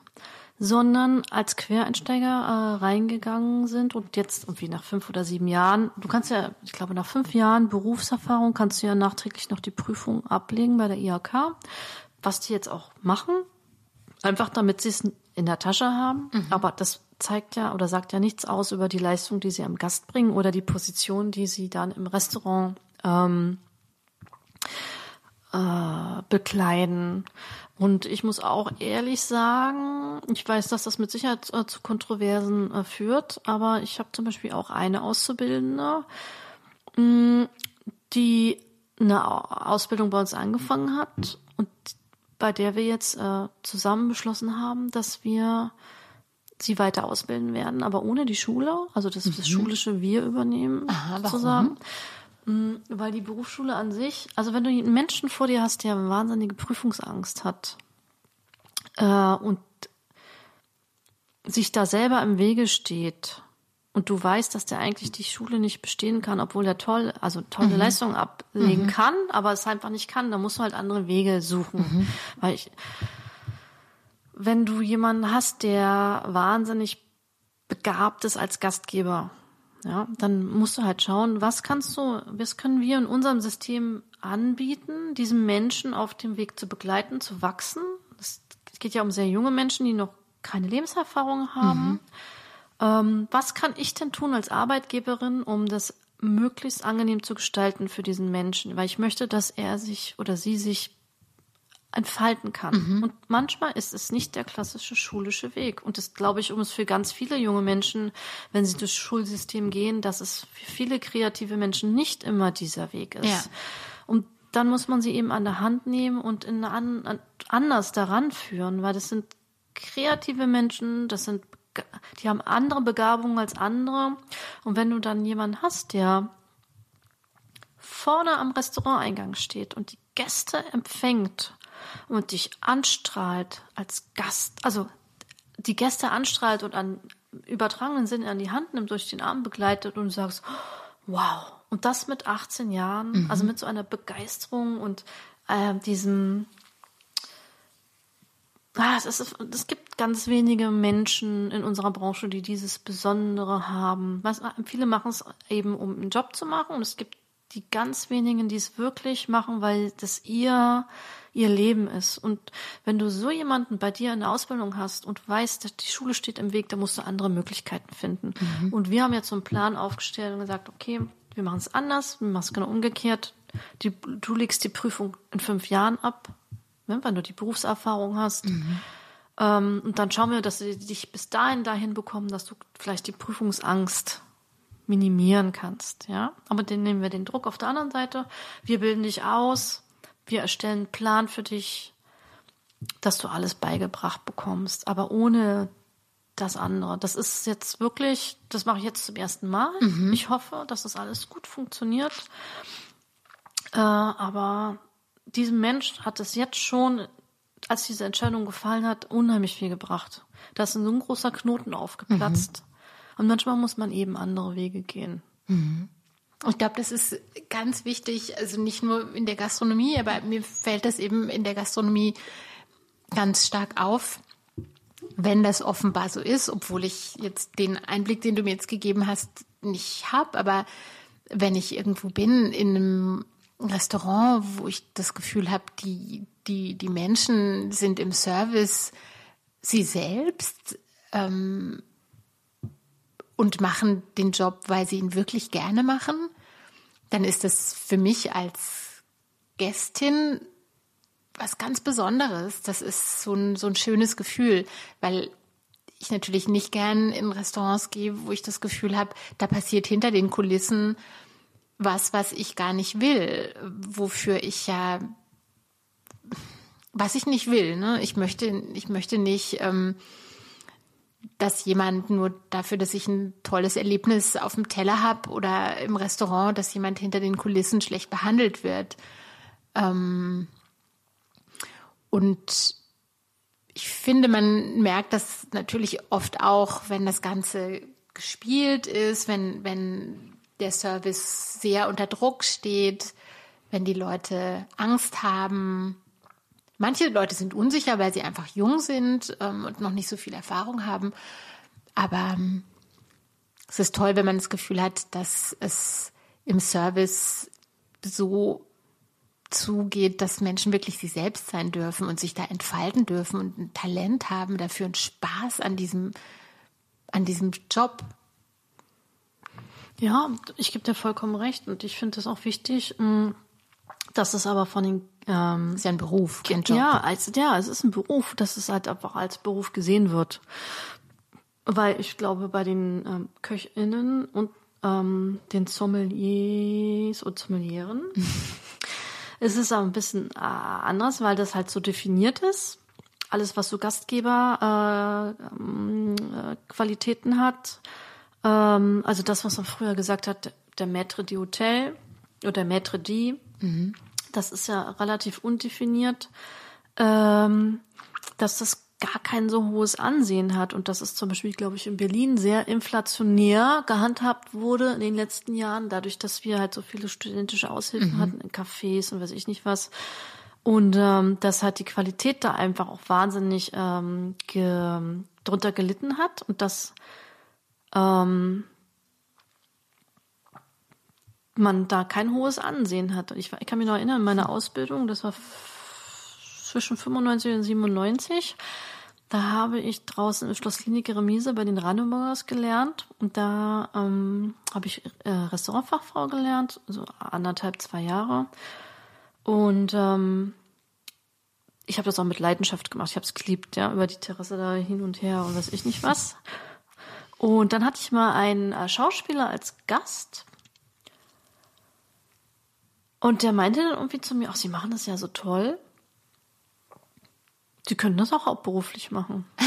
sondern als Quereinsteiger äh, reingegangen sind und jetzt irgendwie nach fünf oder sieben Jahren, du kannst ja, ich glaube, nach fünf Jahren Berufserfahrung kannst du ja nachträglich noch die Prüfung ablegen bei der IHK, was die jetzt auch machen, einfach damit sie es in der Tasche haben, mhm. aber das zeigt ja oder sagt ja nichts aus über die Leistung, die sie am Gast bringen oder die Position, die sie dann im Restaurant ähm, äh, bekleiden. Und ich muss auch ehrlich sagen, ich weiß, dass das mit Sicherheit äh, zu Kontroversen äh, führt, aber ich habe zum Beispiel auch eine Auszubildende, mh, mm, die eine Ausbildung bei uns angefangen hat und bei der wir jetzt äh, zusammen beschlossen haben, dass wir sie weiter ausbilden werden, aber ohne die Schule, also das, das schulische wir übernehmen, Aha, warum? sozusagen. Mm, Weil die Berufsschule an sich, also wenn du einen Menschen vor dir hast, der wahnsinnige Prüfungsangst hat äh, und sich da selber im Wege steht und du weißt, dass der eigentlich die Schule nicht bestehen kann, obwohl er toll, also tolle Leistungen ablegen kann, aber es einfach nicht kann, dann musst du halt andere Wege suchen. Weil ich, wenn du jemanden hast, der wahnsinnig begabt ist als Gastgeber, ja, dann musst du halt schauen, was kannst du, was können wir in unserem System anbieten, diesen Menschen auf dem Weg zu begleiten, zu wachsen. Es geht ja um sehr junge Menschen, die noch keine Lebenserfahrung haben. Ähm, was kann ich denn tun als Arbeitgeberin, um das möglichst angenehm zu gestalten für diesen Menschen? Weil ich möchte, dass er sich oder sie sich entfalten kann. Und manchmal ist es nicht der klassische schulische Weg. Und das glaube ich, um es für ganz viele junge Menschen, wenn sie durchs Schulsystem gehen, dass es für viele kreative Menschen nicht immer dieser Weg ist. Ja. Und dann muss man sie eben an der Hand nehmen und in an, an, anders daran führen, weil das sind kreative Menschen, das sind, die haben andere Begabungen als andere. Und wenn du dann jemanden hast, der vorne am Restauranteingang steht und die Gäste empfängt und dich anstrahlt als Gast, also die Gäste anstrahlt und an übertragenen Sinn an die Hand nimmt, durch den Arm begleitet und du sagst, wow. Und das mit 18 Jahren, also mit so einer Begeisterung und äh, diesem, ah, es, ist, es gibt ganz wenige Menschen in unserer Branche, die dieses Besondere haben. Was, viele machen es eben, um einen Job zu machen. Und es gibt die ganz wenigen, die es wirklich machen, weil das ihr, ihr Leben ist. Und wenn du so jemanden bei dir in der Ausbildung hast und weißt, dass die Schule steht im Weg, dann musst du andere Möglichkeiten finden. Und wir haben jetzt so einen Plan aufgestellt und gesagt, okay, wir machen es anders, wir machen es genau umgekehrt. Die, du legst die Prüfung in fünf Jahren ab, ne, wenn du die Berufserfahrung hast. Ähm, und dann schauen wir, dass wir dich bis dahin dahin bekommen, dass du vielleicht die Prüfungsangst minimieren kannst, ja. Aber den nehmen wir den Druck auf der anderen Seite. Wir bilden dich aus. Wir erstellen einen Plan für dich, dass du alles beigebracht bekommst, aber ohne das andere. Das ist jetzt wirklich, das mache ich jetzt zum ersten Mal. Ich hoffe, dass das alles gut funktioniert. Äh, aber diesem Mensch hat es jetzt schon, als diese Entscheidung gefallen hat, unheimlich viel gebracht. Da ist so ein großer Knoten aufgeplatzt. Und manchmal muss man eben andere Wege gehen. Ich glaube, das ist ganz wichtig, also nicht nur in der Gastronomie, aber mir fällt das eben in der Gastronomie ganz stark auf, wenn das offenbar so ist, obwohl ich jetzt den Einblick, den du mir jetzt gegeben hast, nicht habe, aber wenn ich irgendwo bin in einem Restaurant, wo ich das Gefühl habe, die, die, die Menschen sind im Service sie selbst ähm, und machen den Job, weil sie ihn wirklich gerne machen, dann ist das für mich als Gästin was ganz Besonderes. Das ist so ein, so ein schönes Gefühl, weil ich natürlich nicht gern in Restaurants gehe, wo ich das Gefühl habe, da passiert hinter den Kulissen was, was ich gar nicht will, wofür ich ja, was ich nicht will. Ne? Ich möchte, ich möchte nicht, ähm, dass jemand nur dafür, dass ich ein tolles Erlebnis auf dem Teller habe oder im Restaurant, dass jemand hinter den Kulissen schlecht behandelt wird. Ähm, und ich finde, man merkt das natürlich oft auch, wenn das Ganze gespielt ist, wenn, wenn der Service sehr unter Druck steht, wenn die Leute Angst haben. Manche Leute sind unsicher, weil sie einfach jung sind ähm, und noch nicht so viel Erfahrung haben. Aber ähm, es ist toll, wenn man das Gefühl hat, dass es im Service so zugeht, dass Menschen wirklich sie selbst sein dürfen und sich da entfalten dürfen und ein Talent haben dafür und Spaß an diesem, an diesem Job. Ja, ich gebe dir vollkommen recht und ich finde es auch wichtig, dass es aber von den ähm, Das ist ja ein Beruf, kein Job. ja, als ja, es ist ein Beruf, dass es halt einfach als Beruf gesehen wird, weil ich glaube bei den ähm, Köchinnen und ähm, den Sommeliers und Sommelieren ist es auch ein bisschen äh, anders, weil das halt so definiert ist. Alles, was so Gastgeber äh, ähm, äh, hat. Ähm, also das, was man früher gesagt hat, der Maître d'Hotel oder Maître d', mhm. das ist ja relativ undefiniert. Ähm, dass das gar kein so hohes Ansehen hat und dass es zum Beispiel, glaube ich, in Berlin sehr inflationär gehandhabt wurde in den letzten Jahren, dadurch, dass wir halt so viele studentische Aushilfen mhm. hatten in Cafés und weiß ich nicht was. Und ähm, dass halt die Qualität da einfach auch wahnsinnig ähm, ge drunter gelitten hat und dass ähm, man da kein hohes Ansehen hat. Ich, ich kann mich noch erinnern, meine Ausbildung, das war zwischen 95 und 97. Da habe ich draußen im Schloss Klinik Remise bei den Radeburgers gelernt und da ähm, habe ich äh, Restaurantfachfrau gelernt, so anderthalb, zwei Jahre. Und ähm, ich habe das auch mit Leidenschaft gemacht. Ich habe es geliebt, ja, über die Terrasse da hin und her und weiß ich nicht was. Und dann hatte ich mal einen äh, Schauspieler als Gast. Und der meinte dann irgendwie zu mir, ach, Sie machen das ja so toll. Sie können das auch hauptberuflich machen.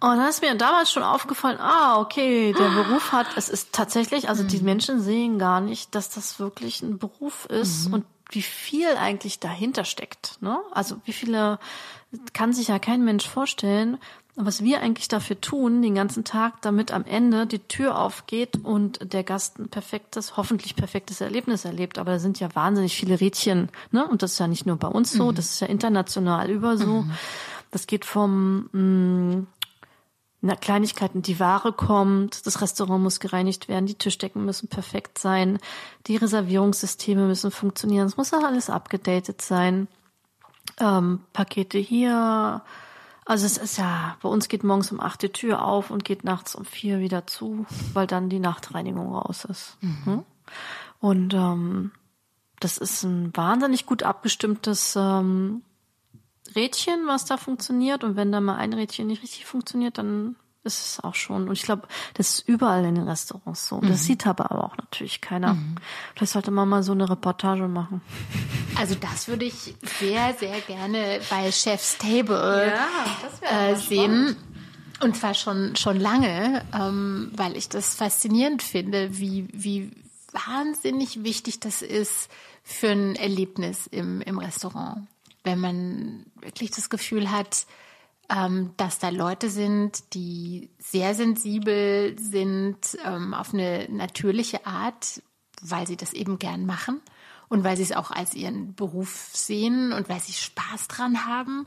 Und dann ist mir damals schon aufgefallen, ah, okay, der Beruf hat, es ist tatsächlich, also die mhm. Menschen sehen gar nicht, dass das wirklich ein Beruf ist mhm. und wie viel eigentlich dahinter steckt. Ne? Also wie viele kann sich ja kein Mensch vorstellen, was wir eigentlich dafür tun, den ganzen Tag, damit am Ende die Tür aufgeht und der Gast ein perfektes, hoffentlich perfektes Erlebnis erlebt. Aber da sind ja wahnsinnig viele Rädchen, ne? Und das ist ja nicht nur bei uns so, mhm. das ist ja international über so. Mhm. Das geht vom mh, mm, na, Kleinigkeiten, die Ware kommt, das Restaurant muss gereinigt werden, die Tischdecken müssen perfekt sein, die Reservierungssysteme müssen funktionieren, es muss auch alles abgedatet sein. Ähm, Pakete hier, also es ist ja, bei uns geht morgens um acht die Tür auf und geht nachts um vier wieder zu, weil dann die Nachtreinigung raus ist. Mhm. Hm? Und ähm, das ist ein wahnsinnig gut abgestimmtes ähm, Rädchen, was da funktioniert. Und wenn da mal ein Rädchen nicht richtig funktioniert, dann ist es auch schon. Und ich glaube, das ist überall in den Restaurants so. Mhm. Das sieht aber auch natürlich keiner. Mhm. Vielleicht sollte man mal so eine Reportage machen. Also das würde ich sehr, sehr gerne bei Chef's Table ja, äh, sehen. Und zwar schon, schon lange, ähm, weil ich das faszinierend finde, wie, wie wahnsinnig wichtig das ist für ein Erlebnis im, im Restaurant. Wenn man wirklich das Gefühl hat, dass da Leute sind, die sehr sensibel sind ähm, auf eine natürliche Art, weil sie das eben gern machen und weil sie es auch als ihren Beruf sehen und weil sie Spaß dran haben,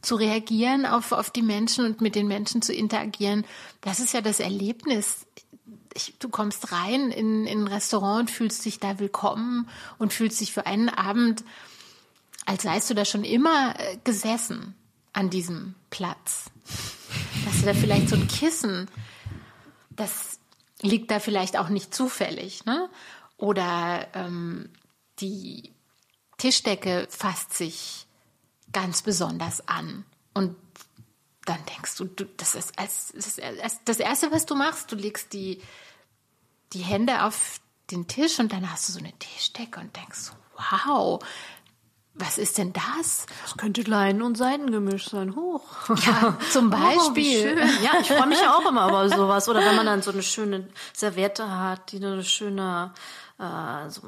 zu reagieren auf, auf die Menschen und mit den Menschen zu interagieren. Das ist ja das Erlebnis. Ich, du kommst rein in, in ein Restaurant und fühlst dich da willkommen und fühlst dich für einen Abend, als seist du da schon immer äh, gesessen an diesem Platz. Hast du da vielleicht so ein Kissen? Das liegt da vielleicht auch nicht zufällig, ne? Oder ähm, die Tischdecke fasst sich ganz besonders an und dann denkst du, du das ist als, das, ist das erste, was du machst, du legst die die Hände auf den Tisch und dann hast du so eine Tischdecke und denkst, wow, was ist denn das? Das könnte Leinen- und Seidengemisch sein. Hoch. Ja, zum Beispiel. Oh, ja, ich freue mich ja auch immer über sowas. Oder wenn man dann so eine schöne Serviette hat, die eine schöne, äh, so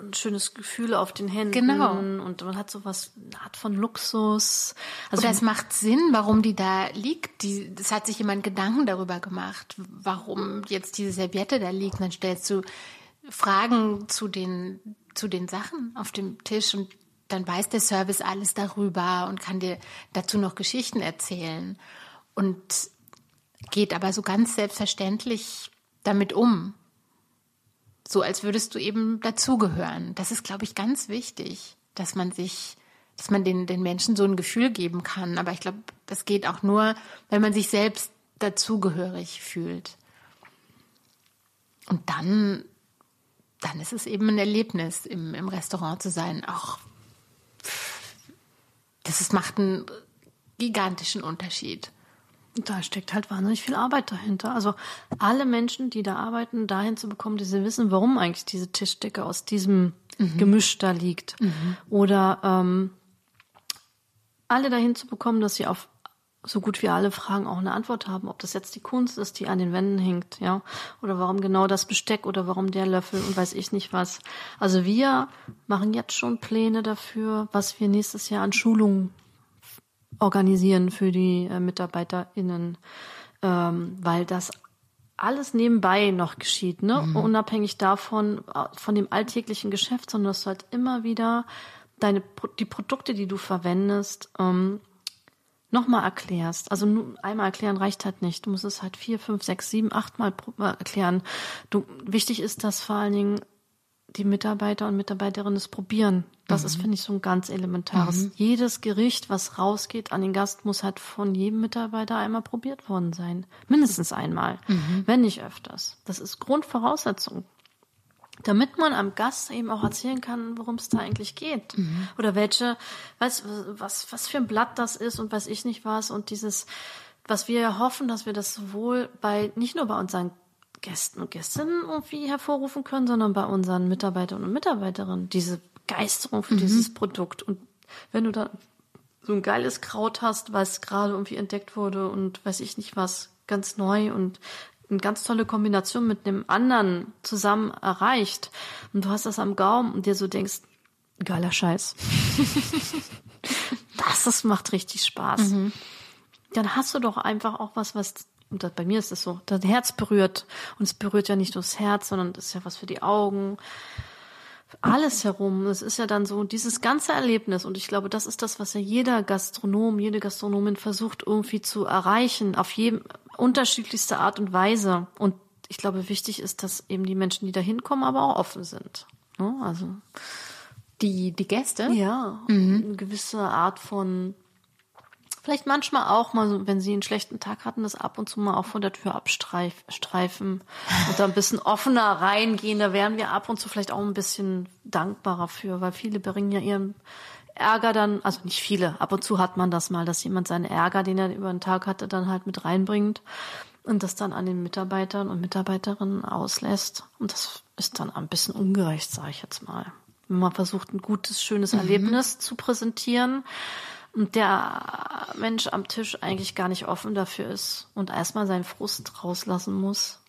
ein schönes Gefühl auf den Händen. Genau. Und man hat sowas, eine Art von Luxus. Also Oder es macht Sinn, warum die da liegt. Die, das hat sich jemand Gedanken darüber gemacht, warum jetzt diese Serviette da liegt. Und dann stellst du Fragen zu den, zu den Sachen auf dem Tisch und dann weiß der Service alles darüber und kann dir dazu noch Geschichten erzählen und geht aber so ganz selbstverständlich damit um. So als würdest du eben dazugehören. Das ist, glaube ich, ganz wichtig, dass man sich, dass man den, den Menschen so ein Gefühl geben kann. Aber ich glaube, das geht auch nur, wenn man sich selbst dazugehörig fühlt. Und dann, dann ist es eben ein Erlebnis, im, im Restaurant zu sein. Auch das ist, macht einen gigantischen Unterschied. Da steckt halt wahnsinnig viel Arbeit dahinter. Also alle Menschen, die da arbeiten, dahin zu bekommen, dass sie wissen, warum eigentlich diese Tischdecke aus diesem gemischt da liegt. Oder ähm, alle dahin zu bekommen, dass sie auf so gut wie alle Fragen auch eine Antwort haben, ob das jetzt die Kunst ist, die an den Wänden hängt, ja, oder warum genau das Besteck oder warum der Löffel und weiß ich nicht was. Also wir machen jetzt schon Pläne dafür, was wir nächstes Jahr an Schulungen organisieren für die äh, MitarbeiterInnen, ähm, weil das alles nebenbei noch geschieht, ne? Mhm. Unabhängig davon, äh, von dem alltäglichen Geschäft, sondern dass du halt immer wieder deine, die Produkte, die du verwendest, ähm, nochmal erklärst. Also nur einmal erklären reicht halt nicht. Du musst es halt vier, fünf, sechs, sieben, achtmal äh, erklären. Du, wichtig ist, dass vor allen Dingen die Mitarbeiter und Mitarbeiterinnen es probieren. Das ist, finde ich, so ein ganz elementares. Jedes Gericht, was rausgeht an den Gast, muss halt von jedem Mitarbeiter einmal probiert worden sein. Mindestens einmal, wenn nicht öfters. Das ist Grundvoraussetzung. Damit man am Gast eben auch erzählen kann, worum es da eigentlich geht. Oder welche, was, was, was für ein Blatt das ist und weiß ich nicht was. Und dieses, was wir hoffen, dass wir das sowohl bei, nicht nur bei unseren Gästen und Gästinnen irgendwie hervorrufen können, sondern bei unseren Mitarbeitern und Mitarbeiterinnen. Diese Begeisterung für dieses Produkt. Und wenn du da so ein geiles Kraut hast, was gerade irgendwie entdeckt wurde und weiß ich nicht was, ganz neu und eine ganz tolle Kombination mit einem anderen zusammen erreicht und du hast das am Gaumen und dir so denkst, geiler Scheiß. das, das macht richtig Spaß. Dann hast du doch einfach auch was, was, und das, bei mir ist es so, das Herz berührt. Und es berührt ja nicht nur das Herz, sondern das ist ja was für die Augen alles herum. Es ist ja dann so dieses ganze Erlebnis und ich glaube, das ist das, was ja jeder Gastronom, jede Gastronomin versucht irgendwie zu erreichen, auf jedem unterschiedlichste Art und Weise. Und ich glaube, wichtig ist, dass eben die Menschen, die da hinkommen, aber auch offen sind. Ne? Also Die, die Gäste? ja, eine gewisse Art von Vielleicht manchmal auch mal, so, wenn sie einen schlechten Tag hatten, das ab und zu mal auch von der Tür abstreifen und da ein bisschen offener reingehen. Da wären wir ab und zu vielleicht auch ein bisschen dankbarer für, weil viele bringen ja ihren Ärger dann, also nicht viele, ab und zu hat man das mal, dass jemand seinen Ärger, den er über den Tag hatte, dann halt mit reinbringt und das dann an den Mitarbeitern und Mitarbeiterinnen auslässt. Und das ist dann ein bisschen ungerecht, sage ich jetzt mal. Wenn man versucht, ein gutes, schönes Erlebnis zu präsentieren und der Mensch am Tisch eigentlich gar nicht offen dafür ist und erstmal seinen Frust rauslassen muss.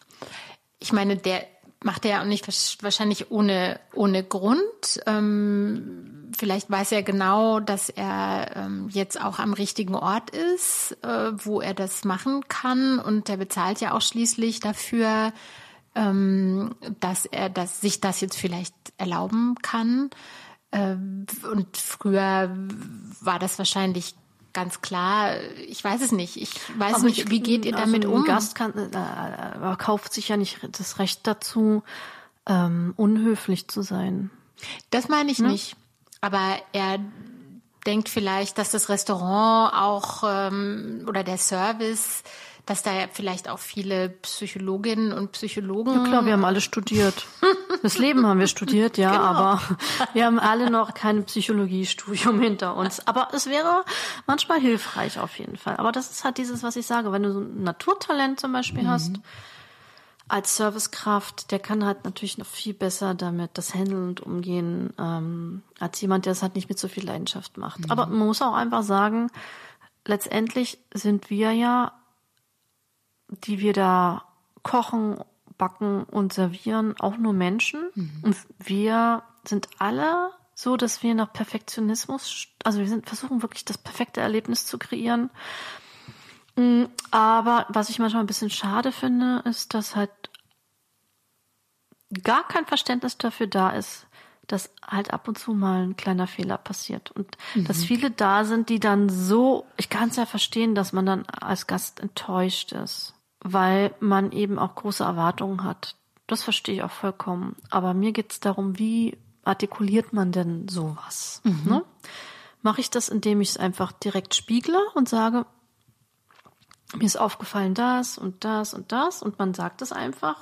Ich meine, der macht er ja auch nicht wahrsch- wahrscheinlich ohne, ohne Grund. Ähm, vielleicht weiß er genau, dass er ähm, jetzt auch am richtigen Ort ist, äh, wo er das machen kann. Und er bezahlt ja auch schließlich dafür, ähm, dass er das, sich das jetzt vielleicht erlauben kann. Ähm, und früher war das wahrscheinlich ganz klar. Ich weiß es nicht. Ich weiß Aber nicht, ich- wie geht ihr also damit ein um? Gast kann, äh, kauft sich ja nicht das Recht dazu, ähm, unhöflich zu sein. Das meine ich nicht. Aber er denkt vielleicht, dass das Restaurant auch ähm, oder der Service, dass da vielleicht auch viele Psychologinnen und Psychologen. Ja klar, wir haben alle studiert. Das Leben haben wir studiert, ja, Genau. aber wir haben alle noch kein Psychologiestudium hinter uns. Aber es wäre manchmal hilfreich auf jeden Fall. Aber das ist halt dieses, was ich sage, wenn du so ein Naturtalent zum Beispiel hast, als Servicekraft, der kann halt natürlich noch viel besser damit das Handeln und Umgehen, ähm, als jemand, der es halt nicht mit so viel Leidenschaft macht. Aber man muss auch einfach sagen, letztendlich sind wir ja, die wir da kochen, backen und servieren, auch nur Menschen. Und wir sind alle so, dass wir nach Perfektionismus, also wir sind, versuchen wirklich das perfekte Erlebnis zu kreieren. Mm, Aber was ich manchmal ein bisschen schade finde, ist, dass halt gar kein Verständnis dafür da ist, dass halt ab und zu mal ein kleiner Fehler passiert. Und dass viele da sind, die dann so, ich kann es ja verstehen, dass man dann als Gast enttäuscht ist, weil man eben auch große Erwartungen hat. Das verstehe ich auch vollkommen. Aber mir geht es darum, wie artikuliert man denn sowas? Ne? Mache ich das, indem ich es einfach direkt spiegle und sage, mir ist aufgefallen das und das und das und man sagt es einfach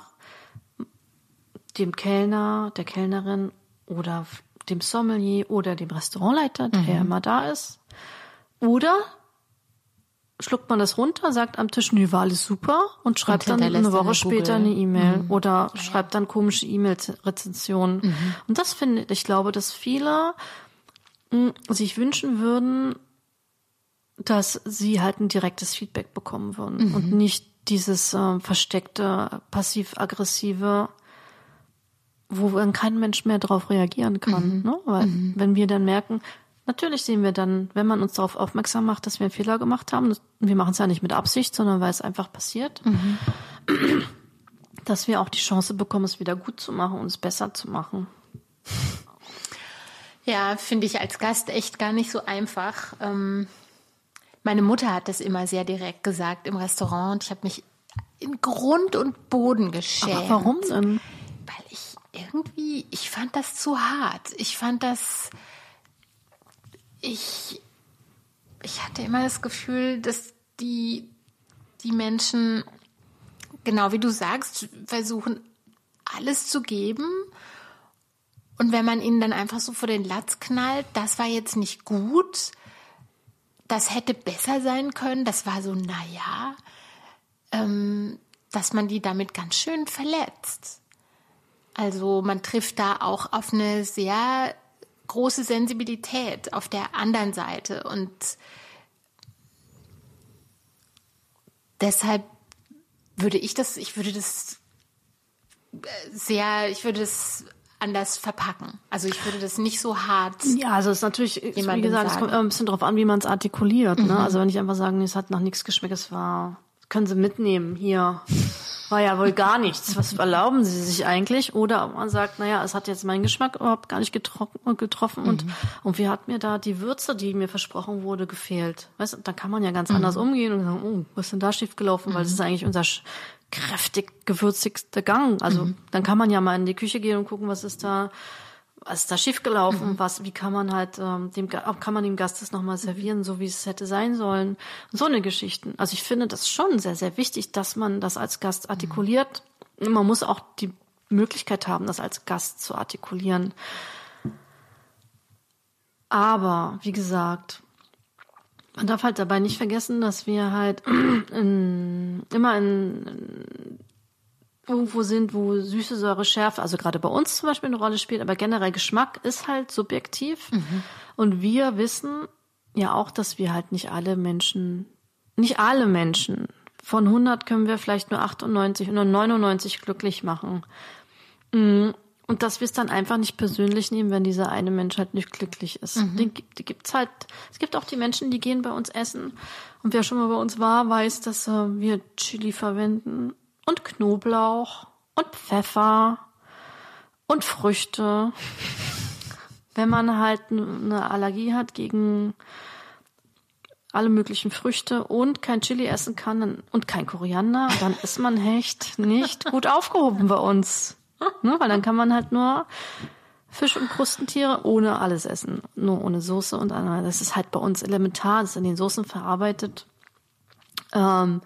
dem Kellner, der Kellnerin oder dem Sommelier oder dem Restaurantleiter, der ja immer da ist. Oder schluckt man das runter, sagt am Tisch, nee, war alles super und schreibt dann eine Woche später eine E-Mail mhm. oder ja. schreibt dann komische E-Mail-Rezensionen. Mhm. Und das finde ich, ich glaube, dass viele mh, hm, sich wünschen würden, dass sie halt ein direktes Feedback bekommen würden mhm. und nicht dieses äh, versteckte, passiv-aggressive, wo dann kein Mensch mehr darauf reagieren kann. Mhm. Ne? Weil mhm. wenn wir dann merken, natürlich sehen wir dann, wenn man uns darauf aufmerksam macht, dass wir einen Fehler gemacht haben, wir machen es ja nicht mit Absicht, sondern weil es einfach passiert, mhm. dass wir auch die Chance bekommen, es wieder gut zu machen und es besser zu machen. Ja, finde ich als Gast echt gar nicht so einfach. Ähm meine Mutter hat das immer sehr direkt gesagt im Restaurant. Ich habe mich in Grund und Boden geschämt. Aber warum denn? Weil ich irgendwie, ich fand das zu hart. Ich fand das, ich, ich hatte immer das Gefühl, dass die, die Menschen, genau wie du sagst, versuchen, alles zu geben. Und wenn man ihnen dann einfach so vor den Latz knallt, das war jetzt nicht gut, das hätte besser sein können. Das war so, naja, ähm, dass man die damit ganz schön verletzt. Also man trifft da auch auf eine sehr große Sensibilität auf der anderen Seite und deshalb würde ich das, ich würde das äh, sehr, ich würde das anders verpacken. Also ich würde das nicht so hart. Ja, also es ist natürlich, wie gesagt, es kommt immer ein bisschen drauf an, wie man es artikuliert. Ne? Mhm. Ne? Also wenn ich einfach sage, es hat nach nichts geschmeckt, es war, können Sie mitnehmen, hier. War ja wohl gar nichts. Was erlauben Sie sich eigentlich? Oder man sagt, naja, es hat jetzt meinen Geschmack überhaupt gar nicht getroffen, getroffen und, mhm. und wie hat mir da die Würze, die mir versprochen wurde, gefehlt? Weißt du, da kann man ja ganz mhm. anders umgehen und sagen, oh, was ist denn da schief gelaufen? Weil das ist eigentlich unser kräftig gewürzigste Gang. Also mhm. dann kann man ja mal in die Küche gehen und gucken, was ist da, was ist da schiefgelaufen, mhm. was, wie kann man halt ähm, dem kann man dem Gast das nochmal servieren, so wie es hätte sein sollen. so eine Geschichten. Also ich finde das schon sehr, sehr wichtig, dass man das als Gast artikuliert. Mhm. Man muss auch die Möglichkeit haben, das als Gast zu artikulieren. Aber, wie gesagt, man darf halt dabei nicht vergessen, dass wir halt in, immer in, in irgendwo sind, wo süße Säure, Schärfe, also gerade bei uns zum Beispiel eine Rolle spielt, aber generell Geschmack ist halt subjektiv. Mhm. Und wir wissen ja auch, dass wir halt nicht alle Menschen, nicht alle Menschen, von 100 können wir vielleicht nur 98 oder 99 glücklich machen. Mhm. Und dass wir es dann einfach nicht persönlich nehmen, wenn dieser eine Mensch halt nicht glücklich ist. Mhm. Die, die gibt's halt. Es gibt auch die Menschen, die gehen bei uns essen. Und wer schon mal bei uns war, weiß, dass äh, wir Chili verwenden und Knoblauch und Pfeffer und Früchte. wenn man halt eine Allergie hat gegen alle möglichen Früchte und kein Chili essen kann und kein Koriander, dann ist man echt nicht gut aufgehoben bei uns ne? Weil dann kann man halt nur Fisch und Krustentiere ohne alles essen. Nur ohne Soße und andere. Das ist halt bei uns elementar, das ist in den Soßen verarbeitet. Ähm,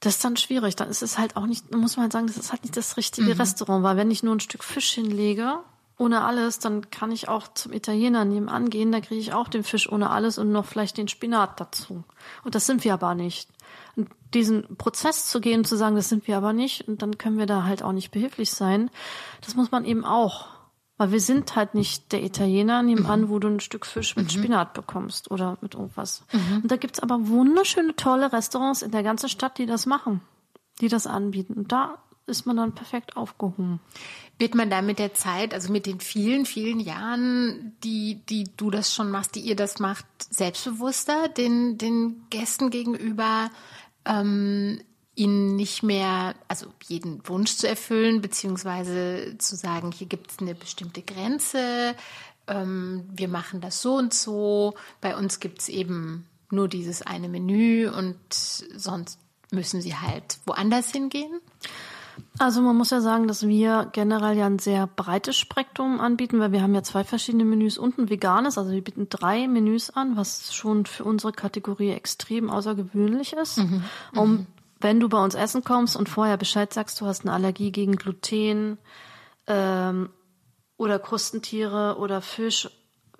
das ist dann schwierig. Dann ist es halt auch nicht, muss man halt sagen, das ist halt nicht das richtige mhm. Restaurant, weil wenn ich nur ein Stück Fisch hinlege, ohne alles, dann kann ich auch zum Italiener nebenan gehen, da kriege ich auch den Fisch ohne alles und noch vielleicht den Spinat dazu. Und das sind wir aber nicht diesen Prozess zu gehen, zu sagen, das sind wir aber nicht, und dann können wir da halt auch nicht behilflich sein. Das muss man eben auch. Weil wir sind halt nicht der Italiener nebenan, mhm. wo du ein Stück Fisch mit mhm. Spinat bekommst oder mit irgendwas. Mhm. Und da gibt's aber wunderschöne, tolle Restaurants in der ganzen Stadt, die das machen, die das anbieten. Und da ist man dann perfekt aufgehoben. Wird man da mit der Zeit, also mit den vielen, vielen Jahren, die, die du das schon machst, die ihr das macht, selbstbewusster den, den Gästen gegenüber? ähm, ihnen nicht mehr, also jeden Wunsch zu erfüllen, beziehungsweise zu sagen, hier gibt es eine bestimmte Grenze, ähm, wir machen das so und so, bei uns gibt es eben nur dieses eine Menü und sonst müssen sie halt woanders hingehen? Also man muss ja sagen, dass wir generell ja ein sehr breites Spektrum anbieten, weil wir haben ja zwei verschiedene Menüs und ein veganes. Also wir bieten drei Menüs an, was schon für unsere Kategorie extrem außergewöhnlich ist. Mhm. Um, mhm. wenn du bei uns essen kommst und vorher Bescheid sagst, du hast eine Allergie gegen Gluten ähm, oder Krustentiere oder Fisch,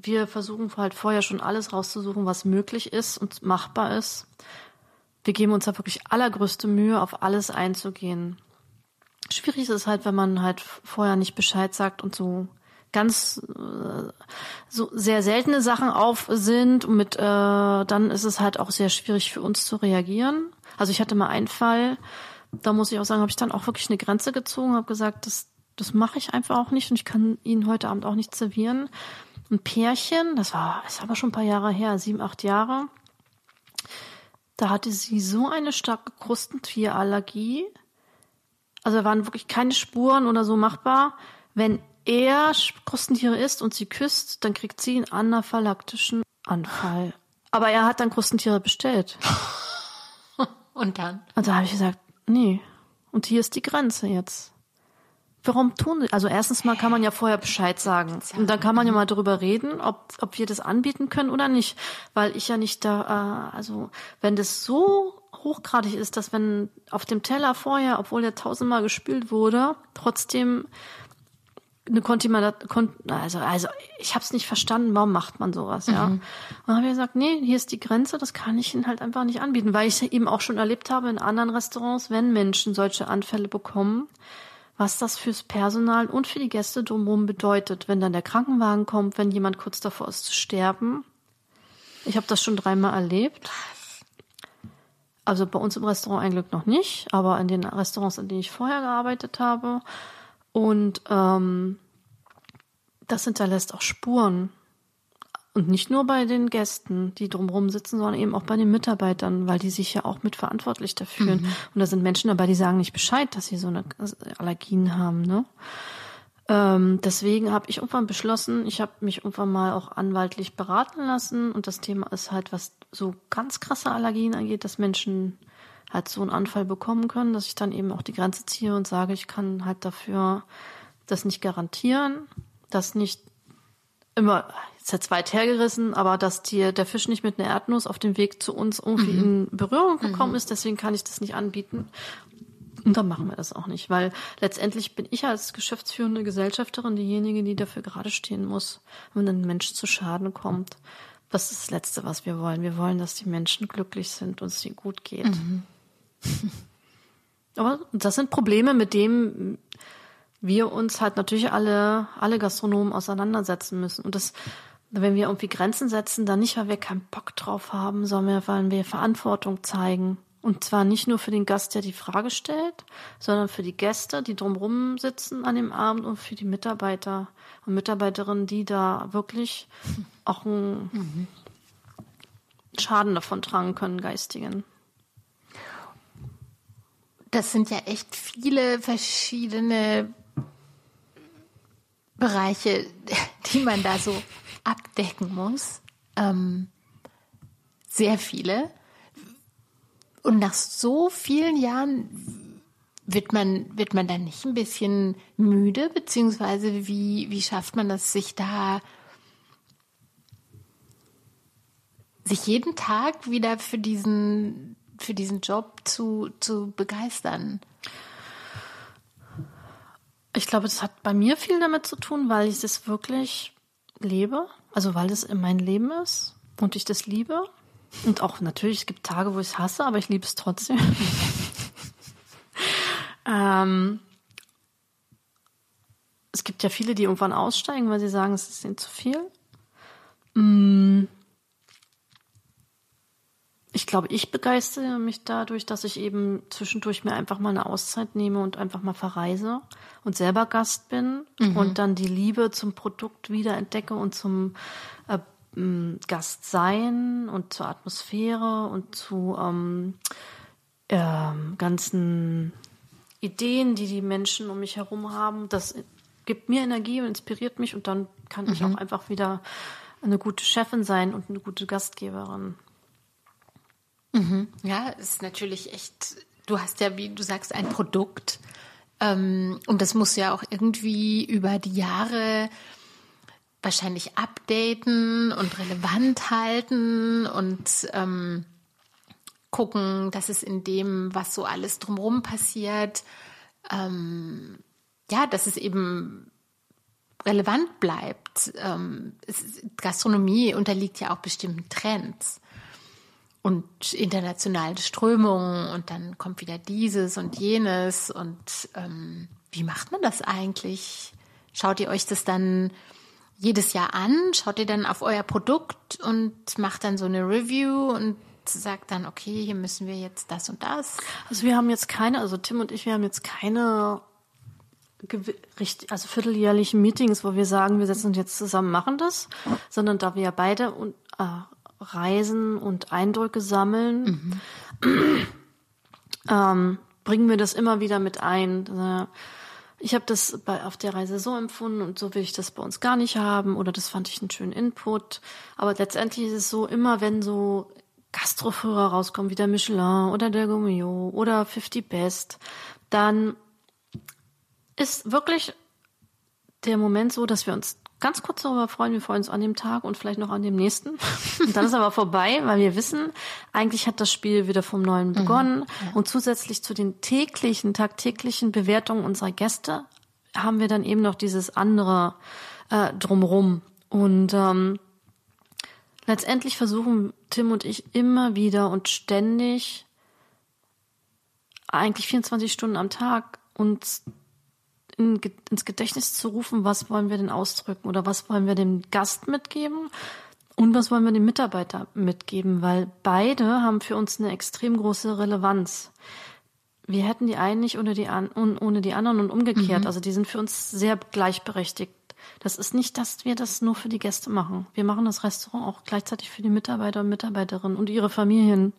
wir versuchen halt vorher schon alles rauszusuchen, was möglich ist und machbar ist wir geben uns da wirklich allergrößte Mühe, auf alles einzugehen. Schwierig ist es halt, wenn man halt vorher nicht Bescheid sagt und so ganz äh, so sehr seltene Sachen auf sind und mit äh, dann ist es halt auch sehr schwierig für uns zu reagieren. Also ich hatte mal einen Fall, da muss ich auch sagen, habe ich dann auch wirklich eine Grenze gezogen, habe gesagt, das das mache ich einfach auch nicht und ich kann Ihnen heute Abend auch nicht servieren. Ein Pärchen, das war, ist aber schon ein paar Jahre her, sieben, acht Jahre. Da hatte sie so eine starke Krustentierallergie. Also da waren wirklich keine Spuren oder so machbar. Wenn er Krustentiere isst und sie küsst, dann kriegt sie einen anaphylaktischen Anfall. Aber er hat dann Krustentiere bestellt. und dann? Und da habe ich gesagt, nee. Und hier ist die Grenze jetzt. Warum tun sie? Also erstens mal kann man ja vorher Bescheid sagen. Und dann kann man ja mal darüber reden, ob, ob wir das anbieten können oder nicht. Weil ich ja nicht da, äh, also wenn das so hochgradig ist, dass wenn auf dem Teller vorher, obwohl der tausendmal gespült wurde, trotzdem eine Kontinuität, also, also ich habe es nicht verstanden, warum macht man sowas, ja? Mhm. Und habe ich gesagt, nee, hier ist die Grenze, das kann ich Ihnen halt einfach nicht anbieten, weil ich eben auch schon erlebt habe in anderen Restaurants, wenn Menschen solche Anfälle bekommen, was das fürs Personal und für die Gäste drumherum bedeutet, wenn dann der Krankenwagen kommt, wenn jemand kurz davor ist zu sterben. Ich habe das schon dreimal erlebt. Also bei uns im Restaurant ein Glück noch nicht, aber in den Restaurants, in denen ich vorher gearbeitet habe. Und ähm, das hinterlässt auch Spuren. Und nicht nur bei den Gästen, die drumherum sitzen, sondern eben auch bei den Mitarbeitern, weil die sich ja auch mitverantwortlich dafür fühlen. Mhm. Und da sind Menschen dabei, die sagen nicht Bescheid, dass sie so eine Allergien haben. Ne? Ähm, deswegen habe ich irgendwann beschlossen, ich habe mich irgendwann mal auch anwaltlich beraten lassen. Und das Thema ist halt, was so ganz krasse Allergien angeht, dass Menschen halt so einen Anfall bekommen können, dass ich dann eben auch die Grenze ziehe und sage, ich kann halt dafür das nicht garantieren, dass nicht immer, jetzt jetzt weit hergerissen, aber dass die, der Fisch nicht mit einer Erdnuss auf dem Weg zu uns irgendwie mhm. in Berührung gekommen mhm. ist, deswegen kann ich das nicht anbieten. Und dann machen wir das auch nicht, weil letztendlich bin ich als geschäftsführende Gesellschafterin diejenige, die dafür gerade stehen muss, wenn ein Mensch zu Schaden kommt. Das ist das Letzte, was wir wollen. Wir wollen, dass die Menschen glücklich sind und es ihnen gut geht. Mhm. Aber das sind Probleme, mit denen wir uns halt natürlich alle, alle Gastronomen auseinandersetzen müssen. Und das, wenn wir irgendwie Grenzen setzen, dann nicht, weil wir keinen Bock drauf haben, sondern weil wir Verantwortung zeigen. Und zwar nicht nur für den Gast, der die Frage stellt, sondern für die Gäste, die drumherum sitzen an dem Abend und für die Mitarbeiter und Mitarbeiterinnen, die da wirklich auch einen mhm. Schaden davon tragen können, geistigen. Das sind ja echt viele verschiedene Bereiche, die man da so abdecken muss. Ähm, sehr viele. Und nach so vielen Jahren wird man, wird man dann nicht ein bisschen müde, beziehungsweise wie, wie schafft man das, sich da, sich jeden Tag wieder für diesen, für diesen Job zu, zu begeistern? Ich glaube, das hat bei mir viel damit zu tun, weil ich das wirklich lebe. Also weil es in mein Leben ist und ich das liebe. Und auch natürlich, es gibt Tage, wo ich es hasse, aber ich liebe es trotzdem. ähm, es gibt ja viele, die irgendwann aussteigen, weil sie sagen, es ist ihnen zu viel. Mm, ich glaube, ich begeistere mich dadurch, dass ich eben zwischendurch mir einfach mal eine Auszeit nehme und einfach mal verreise und selber Gast bin mhm. und dann die Liebe zum Produkt wieder entdecke und zum äh, Gast sein und zur Atmosphäre und zu ähm, äh, ganzen Ideen, die die Menschen um mich herum haben. Das gibt mir Energie und inspiriert mich und dann kann mhm. ich auch einfach wieder eine gute Chefin sein und eine gute Gastgeberin. Mhm. Ja, ist natürlich echt, du hast ja, wie du sagst, ein Produkt. Ähm, und das muss ja auch irgendwie über die Jahre wahrscheinlich updaten und relevant halten und ähm, gucken, dass es in dem, was so alles drumherum passiert, ähm, ja, dass es eben relevant bleibt. Ähm, es, Gastronomie unterliegt ja auch bestimmten Trends. und internationalen Strömungen und dann kommt wieder dieses und jenes und ähm, wie macht man das eigentlich? Schaut ihr euch das dann jedes Jahr an? Schaut ihr dann auf euer Produkt und macht dann so eine Review und sagt dann, okay, hier müssen wir jetzt das und das? Also wir haben jetzt keine, also Tim und ich, wir haben jetzt keine also vierteljährlichen Meetings, wo wir sagen, wir setzen uns jetzt zusammen, machen das, sondern da wir ja beide und, äh, reisen und Eindrücke sammeln, mhm. ähm, bringen wir das immer wieder mit ein. Ich habe das bei, auf der Reise so empfunden und so will ich das bei uns gar nicht haben oder das fand ich einen schönen Input. Aber letztendlich ist es so, immer wenn so Gastroführer rauskommen, wie der Michelin oder der Gourmillot oder 50 Best, dann ist wirklich der Moment so, dass wir uns ganz kurz darüber freuen. Wir freuen uns an dem Tag und vielleicht noch an dem nächsten. Und dann ist aber vorbei, weil wir wissen, eigentlich hat das Spiel wieder vom Neuen mhm. begonnen. Mhm, ja. Und zusätzlich zu den täglichen, tagtäglichen Bewertungen unserer Gäste haben wir dann eben noch dieses andere äh, drumrum. Und ähm, letztendlich versuchen Tim und ich immer wieder und ständig, eigentlich 24 Stunden am Tag, uns in, ins Gedächtnis zu rufen, was wollen wir denn ausdrücken oder was wollen wir dem Gast mitgeben und was wollen wir dem Mitarbeiter mitgeben, weil beide haben für uns eine extrem große Relevanz. Wir hätten die einen nicht ohne die, an, ohne die anderen und umgekehrt. Mhm. Also die sind für uns sehr gleichberechtigt. Das ist nicht, dass wir das nur für die Gäste machen. Wir machen das Restaurant auch gleichzeitig für die Mitarbeiter und Mitarbeiterinnen und ihre Familien.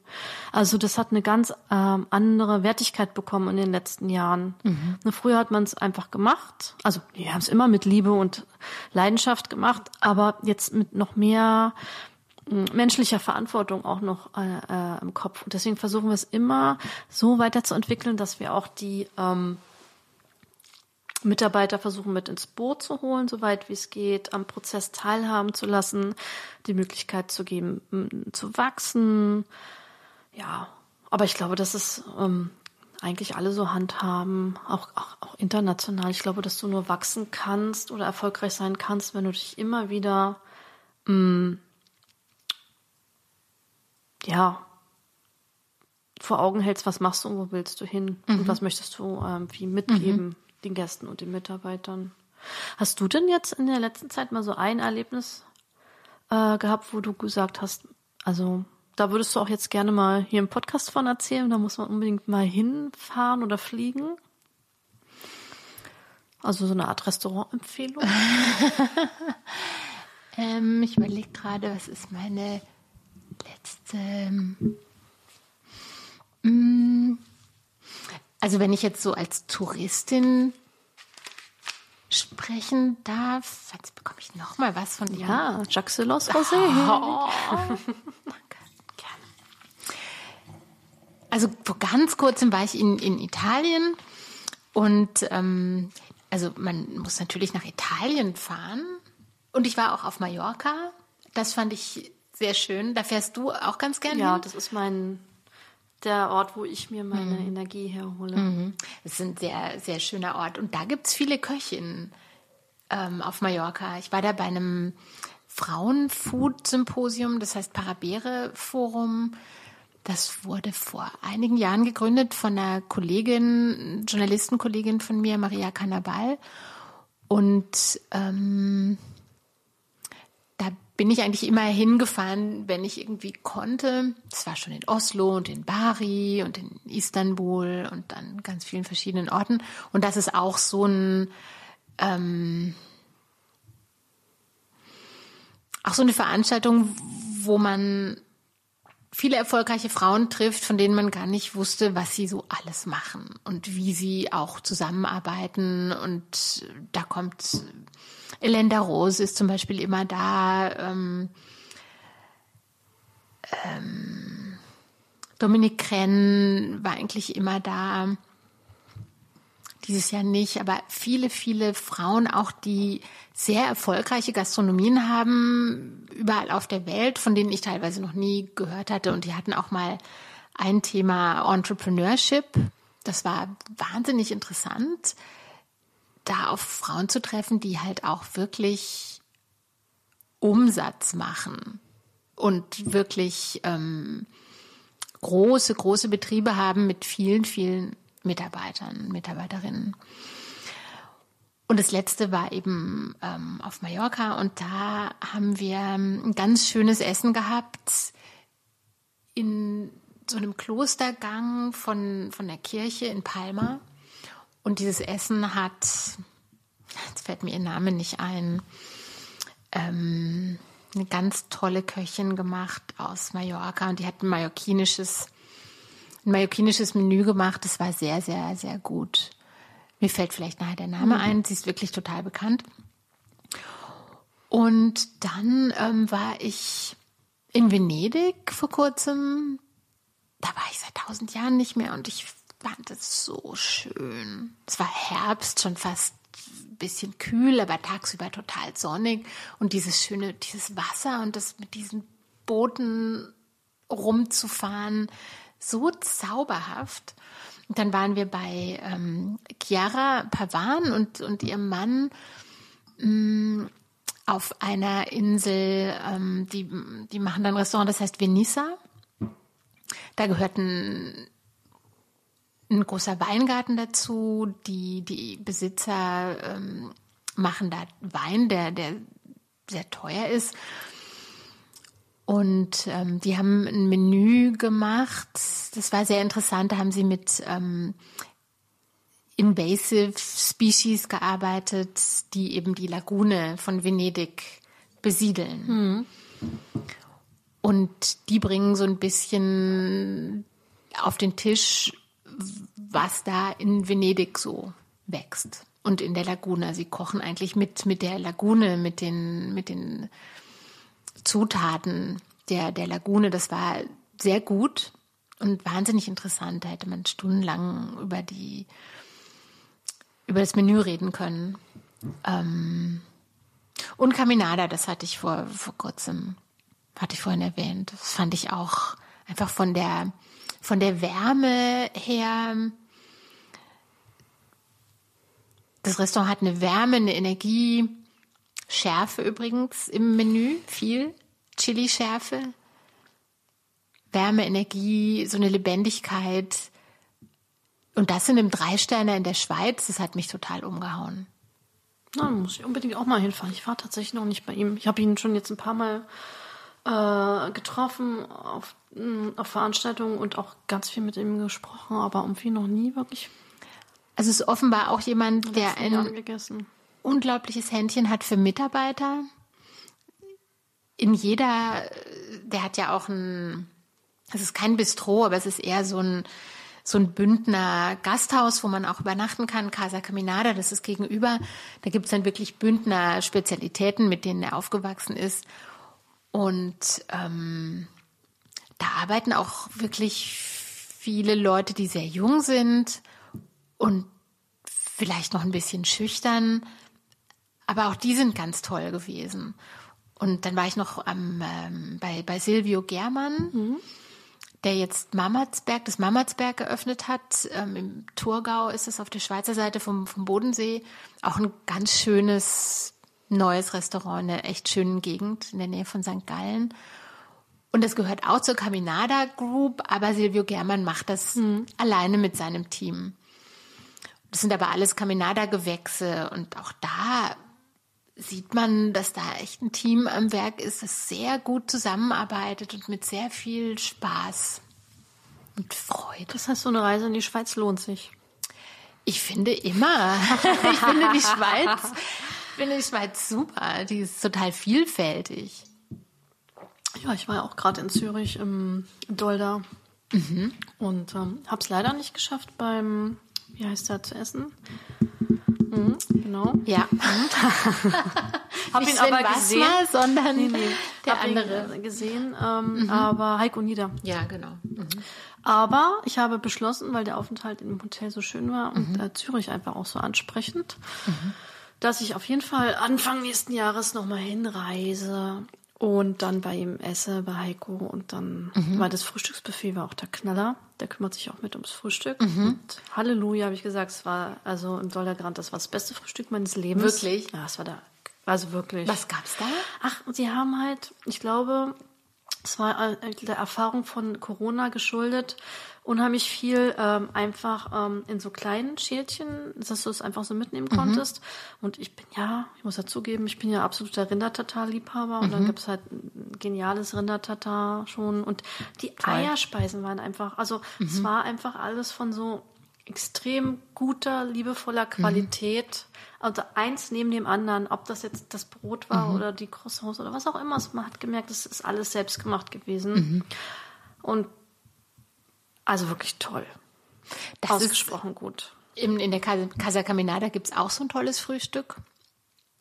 Also das hat eine ganz ähm, andere Wertigkeit bekommen in den letzten Jahren. Mhm. Früher hat man es einfach gemacht. Also wir haben es immer mit Liebe und Leidenschaft gemacht, aber jetzt mit noch mehr hm, menschlicher Verantwortung auch noch äh, äh, im Kopf. Und deswegen versuchen wir es immer so weiterzuentwickeln, dass wir auch die ähm, Mitarbeiter versuchen mit ins Boot zu holen, soweit wie es geht, am Prozess teilhaben zu lassen, die Möglichkeit zu geben, zu wachsen. Ja, aber ich glaube, dass es ähm, eigentlich alle so handhaben, auch, auch, auch international. Ich glaube, dass du nur wachsen kannst oder erfolgreich sein kannst, wenn du dich immer wieder mh, ja vor Augen hältst, was machst du und wo willst du hin mhm. und was möchtest du ähm, wie mitgeben. Mhm den Gästen und den Mitarbeitern. Hast du denn jetzt in der letzten Zeit mal so ein Erlebnis äh, gehabt, wo du gesagt hast, also da würdest du auch jetzt gerne mal hier im Podcast von erzählen, da muss man unbedingt mal hinfahren oder fliegen? Also so eine Art Restaurantempfehlung? ähm, ich überlege gerade, was ist meine letzte. Ähm, also wenn ich jetzt so als Touristin sprechen darf, jetzt bekomme ich noch mal was von dir. Ja, Jacques Delos Rosé. Oh, danke, gerne. Also vor ganz kurzem war ich in, in Italien und ähm, also man muss natürlich nach Italien fahren und ich war auch auf Mallorca. Das fand ich sehr schön. Da fährst du auch ganz gerne Ja, hin? das ist mein der Ort, wo ich mir meine mhm. Energie herhole. Mhm. Es ist ein sehr, sehr schöner Ort. Und da gibt es viele Köchinnen ähm, auf Mallorca. Ich war da bei einem Frauenfood-Symposium, das heißt Parabere-Forum. Das wurde vor einigen Jahren gegründet von einer Kollegin, Journalistenkollegin von mir, Maria Cannabal. Und ähm, bin ich eigentlich immer hingefahren, wenn ich irgendwie konnte. Es war schon in Oslo und in Bari und in Istanbul und dann ganz vielen verschiedenen Orten. Und das ist auch so ein ähm, auch so eine Veranstaltung, wo man viele erfolgreiche Frauen trifft, von denen man gar nicht wusste, was sie so alles machen und wie sie auch zusammenarbeiten. Und da kommt Elenda Rose ist zum Beispiel immer da. Ähm, ähm, Dominique Krenn war eigentlich immer da. Dieses Jahr nicht, aber viele, viele Frauen, auch die sehr erfolgreiche Gastronomien haben, überall auf der Welt, von denen ich teilweise noch nie gehört hatte. Und die hatten auch mal ein Thema Entrepreneurship. Das war wahnsinnig interessant da auf Frauen zu treffen, die halt auch wirklich Umsatz machen und wirklich ähm, große, große Betriebe haben mit vielen, vielen Mitarbeitern, Mitarbeiterinnen. Und das letzte war eben ähm, auf Mallorca und da haben wir ein ganz schönes Essen gehabt in so einem Klostergang von, von der Kirche in Palma. Und dieses Essen hat, jetzt fällt mir ihr Name nicht ein, ähm, eine ganz tolle Köchin gemacht aus Mallorca und die hat ein mallorquinisches, ein mallorquinisches Menü gemacht. Das war sehr, sehr, sehr gut. Mir fällt vielleicht nachher der Name mhm. ein. Sie ist wirklich total bekannt. Und dann ähm, war ich in Venedig vor kurzem. Da war ich seit tausend Jahren nicht mehr und ich fand es so schön. Es war Herbst, schon fast ein bisschen kühl, aber tagsüber total sonnig. Und dieses schöne, dieses Wasser und das mit diesen Booten rumzufahren, so zauberhaft. Und dann waren wir bei ähm, Chiara Pavan und, und ihrem Mann mh, mm, auf einer Insel, ähm, die, die machen dann ein Restaurant, das heißt Venissa. Da gehört ein, großer Weingarten dazu. Die, die Besitzer ähm, machen da Wein, der, der sehr teuer ist. Und ähm, die haben ein Menü gemacht. Das war sehr interessant. Da haben sie mit ähm, Invasive Species gearbeitet, die eben die Lagune von Venedig besiedeln. Mhm. Und die bringen so ein bisschen auf den Tisch, was da in Venedig so wächst. Und in der Lagune. Sie kochen eigentlich mit, mit der Lagune, mit den, mit den Zutaten der, der Lagune. Das war sehr gut und wahnsinnig interessant. Da hätte man stundenlang über die, über das Menü reden können. Ähm, und Caminada, das hatte ich vor, vor kurzem, hatte ich vorhin erwähnt. Das fand ich auch einfach von der, von der Wärme her. Das Restaurant hat eine Wärme, eine Energie, Schärfe übrigens im Menü, viel. Chili-Schärfe, Wärme, Energie, so eine Lebendigkeit. Und das in einem Dreisterner in der Schweiz, das hat mich total umgehauen. Na, muss ich unbedingt auch mal hinfahren. Ich war tatsächlich noch nicht bei ihm. Ich habe ihn schon jetzt ein paar Mal äh, getroffen auf, mm, auf Veranstaltungen und auch ganz viel mit ihm gesprochen, aber irgendwie noch nie wirklich. Also es ist offenbar auch jemand, der ein unglaubliches Händchen hat für Mitarbeiter. In jeder, der hat ja auch ein, es ist kein Bistro, aber es ist eher so ein, so ein Bündner Gasthaus, wo man auch übernachten kann, Casa Caminada, das ist gegenüber. Da gibt es dann wirklich Bündner Spezialitäten, mit denen er aufgewachsen ist. Und ähm, da arbeiten auch wirklich viele Leute, die sehr jung sind und vielleicht noch ein bisschen schüchtern, aber auch die sind ganz toll gewesen. Und dann war ich noch am, ähm, bei, bei Silvio Germann, mhm. der jetzt Mamatsberg, das Mamatsberg geöffnet hat. Ähm, Im Thurgau ist es auf der Schweizer Seite vom, vom Bodensee. Auch ein ganz schönes neues Restaurant in einer echt schönen Gegend in der Nähe von St. Gallen. Und das gehört auch zur Caminada Group, aber Silvio Germann macht das mhm. alleine mit seinem Team. Das sind aber alles Caminada-Gewächse und auch da sieht man, dass da echt ein Team am Werk ist, das sehr gut zusammenarbeitet und mit sehr viel Spaß und Freude. Das heißt, so eine Reise in die Schweiz lohnt sich. Ich finde immer. ich finde die Schweiz, finde die Schweiz super. Die ist total vielfältig. Ja, ich war ja auch gerade in Zürich im Dolda mhm. und ähm, habe es leider nicht geschafft beim, wie heißt der zu essen? Mhm, genau. Ja. habe ihn aber gesehen, Wassmer, sondern nee, nee. der andere gesehen, ähm, mhm. aber Heiko Nieder. Ja, genau. Mhm. Aber ich habe beschlossen, weil der Aufenthalt im Hotel so schön war und mhm. äh, Zürich einfach auch so ansprechend, mhm. Dass ich auf jeden Fall Anfang nächsten Jahres nochmal hinreise und dann bei ihm esse, bei Heiko. Und dann, mhm. weil das Frühstücksbuffet war auch der Knaller. Der kümmert sich auch mit ums Frühstück. Mhm. Halleluja, habe ich gesagt, es war also im Dollargrand, das war das beste Frühstück meines Lebens. Wirklich? Ja, es war da. Also wirklich. Was gab's da? Ach, sie haben halt, ich glaube, es war äh, der Erfahrung von Corona geschuldet, unheimlich viel ähm, einfach ähm, in so kleinen Schälchen, dass du es einfach so mitnehmen Mhm. konntest. Und ich bin ja, ich muss dazugeben, ich bin ja absoluter Rindertatar-Liebhaber und Mhm. dann gibt's halt ein geniales Rindertatar schon. Und die Eierspeisen waren einfach, also Mhm. es war einfach alles von so extrem guter, liebevoller Qualität. Also eins neben dem anderen, ob das jetzt das Brot war Mhm. oder die Croissants oder was auch immer. Man hat gemerkt, es ist alles selbst gemacht gewesen. Mhm. Und also wirklich toll. Das ist Ausgesprochen gut. in, in der Casa Caminada gibt's auch so ein tolles Frühstück.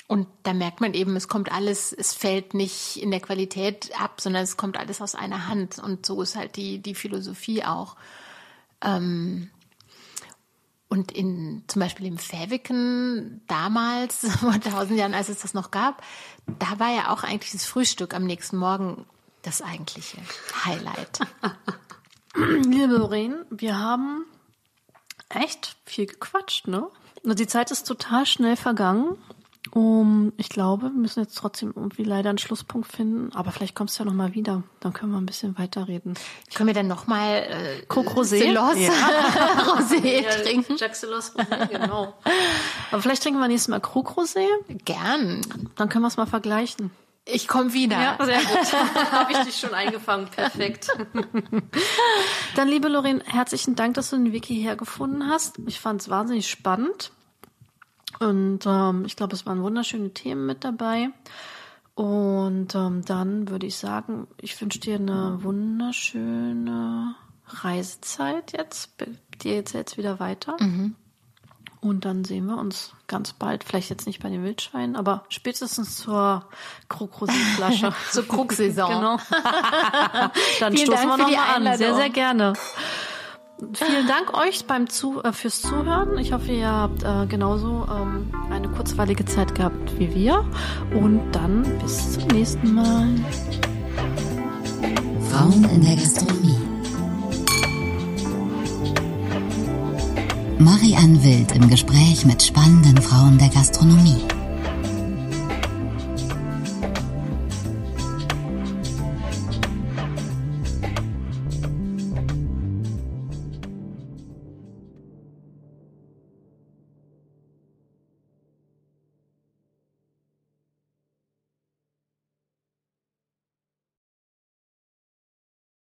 Und da merkt man eben, es kommt alles, es fällt nicht in der Qualität ab, sondern es kommt alles aus einer Hand. Und so ist halt die, die Philosophie auch. Ähm, und in, zum Beispiel im Fäviken damals, vor tausend Jahren, als es das noch gab, da war ja auch eigentlich das Frühstück am nächsten Morgen das eigentliche Highlight. Liebe Lorraine, wir haben echt viel gequatscht, ne? Und Die Zeit ist total schnell vergangen. Um, ich glaube, wir müssen jetzt trotzdem irgendwie leider einen Schlusspunkt finden. Aber vielleicht kommst du ja noch mal wieder. Dann können wir ein bisschen weiterreden. Können wir dann nochmal äh, Coq Rosé? Celos Ja. Rosé trinken? Jacques Celos Rosé, genau. Aber vielleicht trinken wir nächstes Mal Krug Rosé. Gern. Dann können wir es mal vergleichen. Ich komme wieder. sehr gut. Habe ich dich schon eingefangen. Perfekt. Dann, liebe Lorraine, herzlichen Dank, dass du den Weg hierher gefunden hast. Ich fand es wahnsinnig spannend. Und ähm, ich glaube, es waren wunderschöne Themen mit dabei. Und ähm, dann würde ich sagen, ich wünsche dir eine wunderschöne Reisezeit jetzt. Dir jetzt jetzt wieder weiter. Und dann sehen wir uns ganz bald, vielleicht jetzt nicht bei den Wildschweinen, aber spätestens zur Krokrosé-Flasche. Zur Krugsaison. genau. dann Vielen stoßen Dank wir nochmal an. Sehr, sehr gerne. Vielen Dank euch beim Zu äh, fürs Zuhören. Ich hoffe, ihr habt äh, genauso ähm, eine kurzweilige Zeit gehabt wie wir. Und dann bis zum nächsten Mal. Frauen in der Gastronomie. Marianne Wild im Gespräch mit spannenden Frauen der Gastronomie.